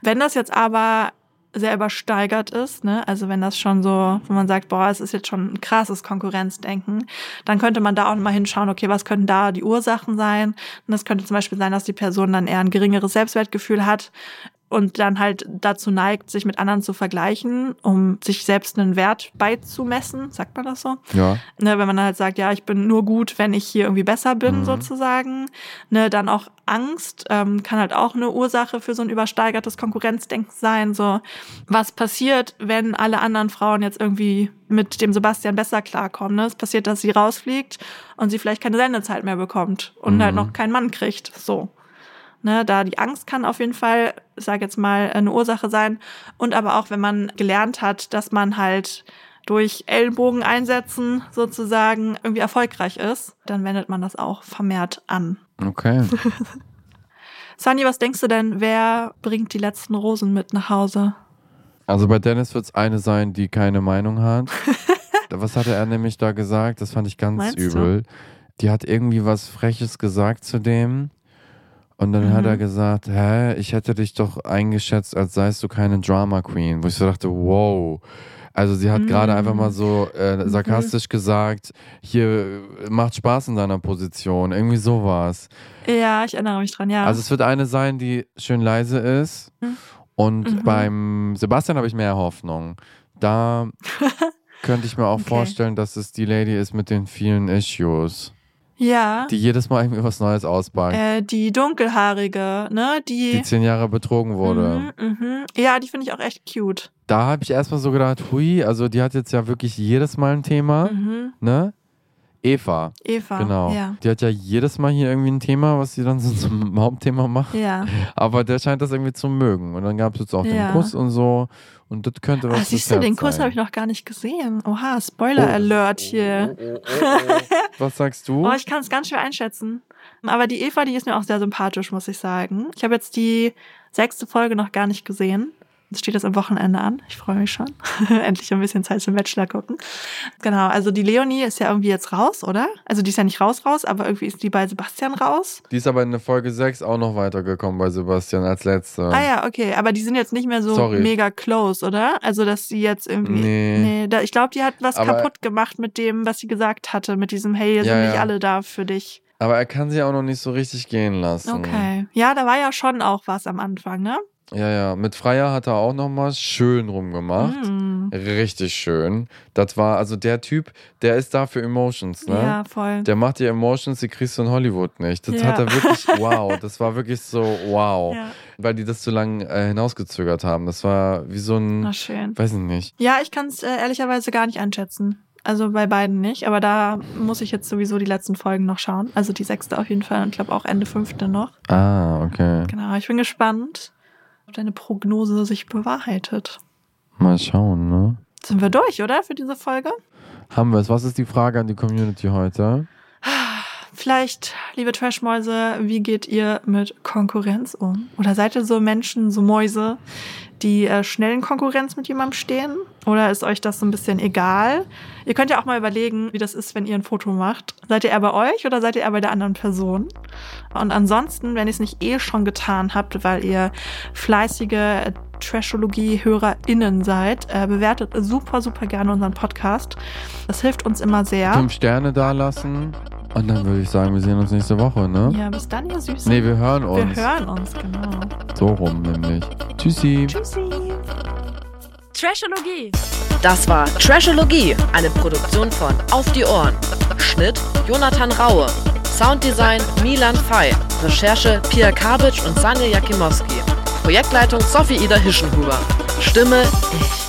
Wenn das jetzt aber sehr übersteigert ist, ne? Also wenn das schon so, wenn man sagt, boah, es ist jetzt schon ein krasses Konkurrenzdenken, dann könnte man da auch mal hinschauen, okay, was könnten da die Ursachen sein? Und das könnte zum Beispiel sein, dass die Person dann eher ein geringeres Selbstwertgefühl hat und dann halt dazu neigt, sich mit anderen zu vergleichen, um sich selbst einen Wert beizumessen, sagt man das so? ja. Ne, wenn man halt sagt, ja, ich bin nur gut, wenn ich hier irgendwie besser bin, Mhm. sozusagen. Ne, dann auch Angst ähm, kann halt auch eine Ursache für so ein übersteigertes Konkurrenzdenken sein. So, was passiert, wenn alle anderen Frauen jetzt irgendwie mit dem Sebastian besser klarkommen? Ne? Es passiert, dass sie rausfliegt und sie vielleicht keine Sendezeit mehr bekommt und Mhm. halt noch keinen Mann kriegt. So. Ne, da die Angst kann auf jeden Fall, ich sage jetzt mal, eine Ursache sein. Und aber auch, wenn man gelernt hat, dass man halt durch Ellenbogen einsetzen sozusagen irgendwie erfolgreich ist, dann wendet man das auch vermehrt an. Okay. Sunny, was denkst du denn, wer bringt die letzten Rosen mit nach Hause? Also bei Dennis wird es eine sein, die keine Meinung hat. was hatte er nämlich da gesagt? Das fand ich ganz Meinst du? übel. Die hat irgendwie was Freches gesagt zu dem. Und dann hat Mhm. er gesagt, hä, ich hätte dich doch eingeschätzt, als seist du keine Drama Queen. Wo ich so dachte, wow. Also sie hat Mhm. gerade einfach mal so äh, sarkastisch gesagt, hier macht Spaß in deiner Position. Irgendwie sowas. Ja, ich erinnere mich dran, ja. Also es wird eine sein, die schön leise ist. Mhm. Und Mhm. beim Sebastian habe ich mehr Hoffnung. Da könnte ich mir auch Okay. vorstellen, dass es die Lady ist mit den vielen Issues, ja. die jedes Mal irgendwie was Neues auspackt, äh, die dunkelhaarige, ne? Die. die zehn Jahre betrogen wurde. Mhm, mhm. Ja, die finde ich auch echt cute. Da habe ich erstmal so gedacht, hui, also die hat jetzt ja wirklich jedes Mal ein Thema, Mhm. ne? Eva, Eva. genau. Ja. Die hat ja jedes Mal hier irgendwie ein Thema, was sie dann so zum Hauptthema macht. Ja. Aber der scheint das irgendwie zu mögen. Und dann gab es jetzt auch Ja. den Kuss und so. Und das könnte was fürs siehst du, den Kuss habe ich noch gar nicht gesehen. Oha, Spoiler Oh. Alert hier. Was sagst du? Oh, ich kann es ganz schwer einschätzen. Aber die Eva, die ist mir auch sehr sympathisch, muss ich sagen. Ich habe jetzt die sechste Folge noch gar nicht gesehen. Jetzt steht das am Wochenende an. Ich freue mich schon. Endlich ein bisschen Zeit zum Bachelor gucken. Genau, also die Leonie ist ja irgendwie jetzt raus, oder? Also die ist ja nicht raus, raus, aber irgendwie ist die bei Sebastian raus. Die ist aber in der Folge 6 auch noch weitergekommen bei Sebastian als letzte. Ah ja, okay. Aber die sind jetzt nicht mehr so Sorry. mega close, oder? Also, dass sie jetzt irgendwie. Nee. nee da, ich glaube, die hat was Aber- kaputt gemacht mit dem, was sie gesagt hatte, mit diesem, hey, hier Ja, sind nicht ja. alle da für dich. Aber er kann sie auch noch nicht so richtig gehen lassen. Okay. Ja, da war ja schon auch was am Anfang, ne? Ja, ja. Mit Freier hat er auch noch mal schön rumgemacht. Mhm. Richtig schön. Das war, also der Typ, der ist da für Emotions, ne? Ja, voll. Der macht die Emotions, die kriegst du in Hollywood nicht. Das Ja. hat er wirklich, wow. Das war wirklich so, wow. Ja. Weil die das zu lange äh, hinausgezögert haben. Das war wie so ein, Na schön. weiß ich nicht. Ja, ich kann es äh, ehrlicherweise gar nicht einschätzen. Also bei beiden nicht, aber da muss ich jetzt sowieso die letzten Folgen noch schauen. Also die sechste auf jeden Fall und ich glaube auch Ende fünfte noch. Ah, okay. Genau, ich bin gespannt, ob deine Prognose sich bewahrheitet. Mal schauen, ne? Sind wir durch, oder? Für diese Folge? Haben wir es. Was ist die Frage an die Community heute? Vielleicht, liebe Trashmäuse, wie geht ihr mit Konkurrenz um? Oder seid ihr so Menschen, so Mäuse, die äh, schnell in Konkurrenz mit jemandem stehen? Oder ist euch das so ein bisschen egal? Ihr könnt ja auch mal überlegen, wie das ist, wenn ihr ein Foto macht. Seid ihr eher bei euch oder seid ihr eher bei der anderen Person? Und ansonsten, wenn ihr es nicht eh schon getan habt, weil ihr fleißige Trashologie-HörerInnen seid, äh, bewertet super, super gerne unseren Podcast. Das hilft uns immer sehr. Fünf Sterne da lassen. Und dann würde ich sagen, wir sehen uns nächste Woche, ne? Ja, bis dann, ihr Süßen. Nee, wir hören Wir uns. hören uns, genau. So rum nämlich. Tschüssi. Tschüssi. Trashologie. Das war Trashologie, eine Produktion von Auf die Ohren. Schnitt Jonathan Raue. Sounddesign Milan Fei. Recherche Pia Kabitsch und Sanja Jakimowski. Projektleitung Sophie Ida Hischenhuber. Stimme ich.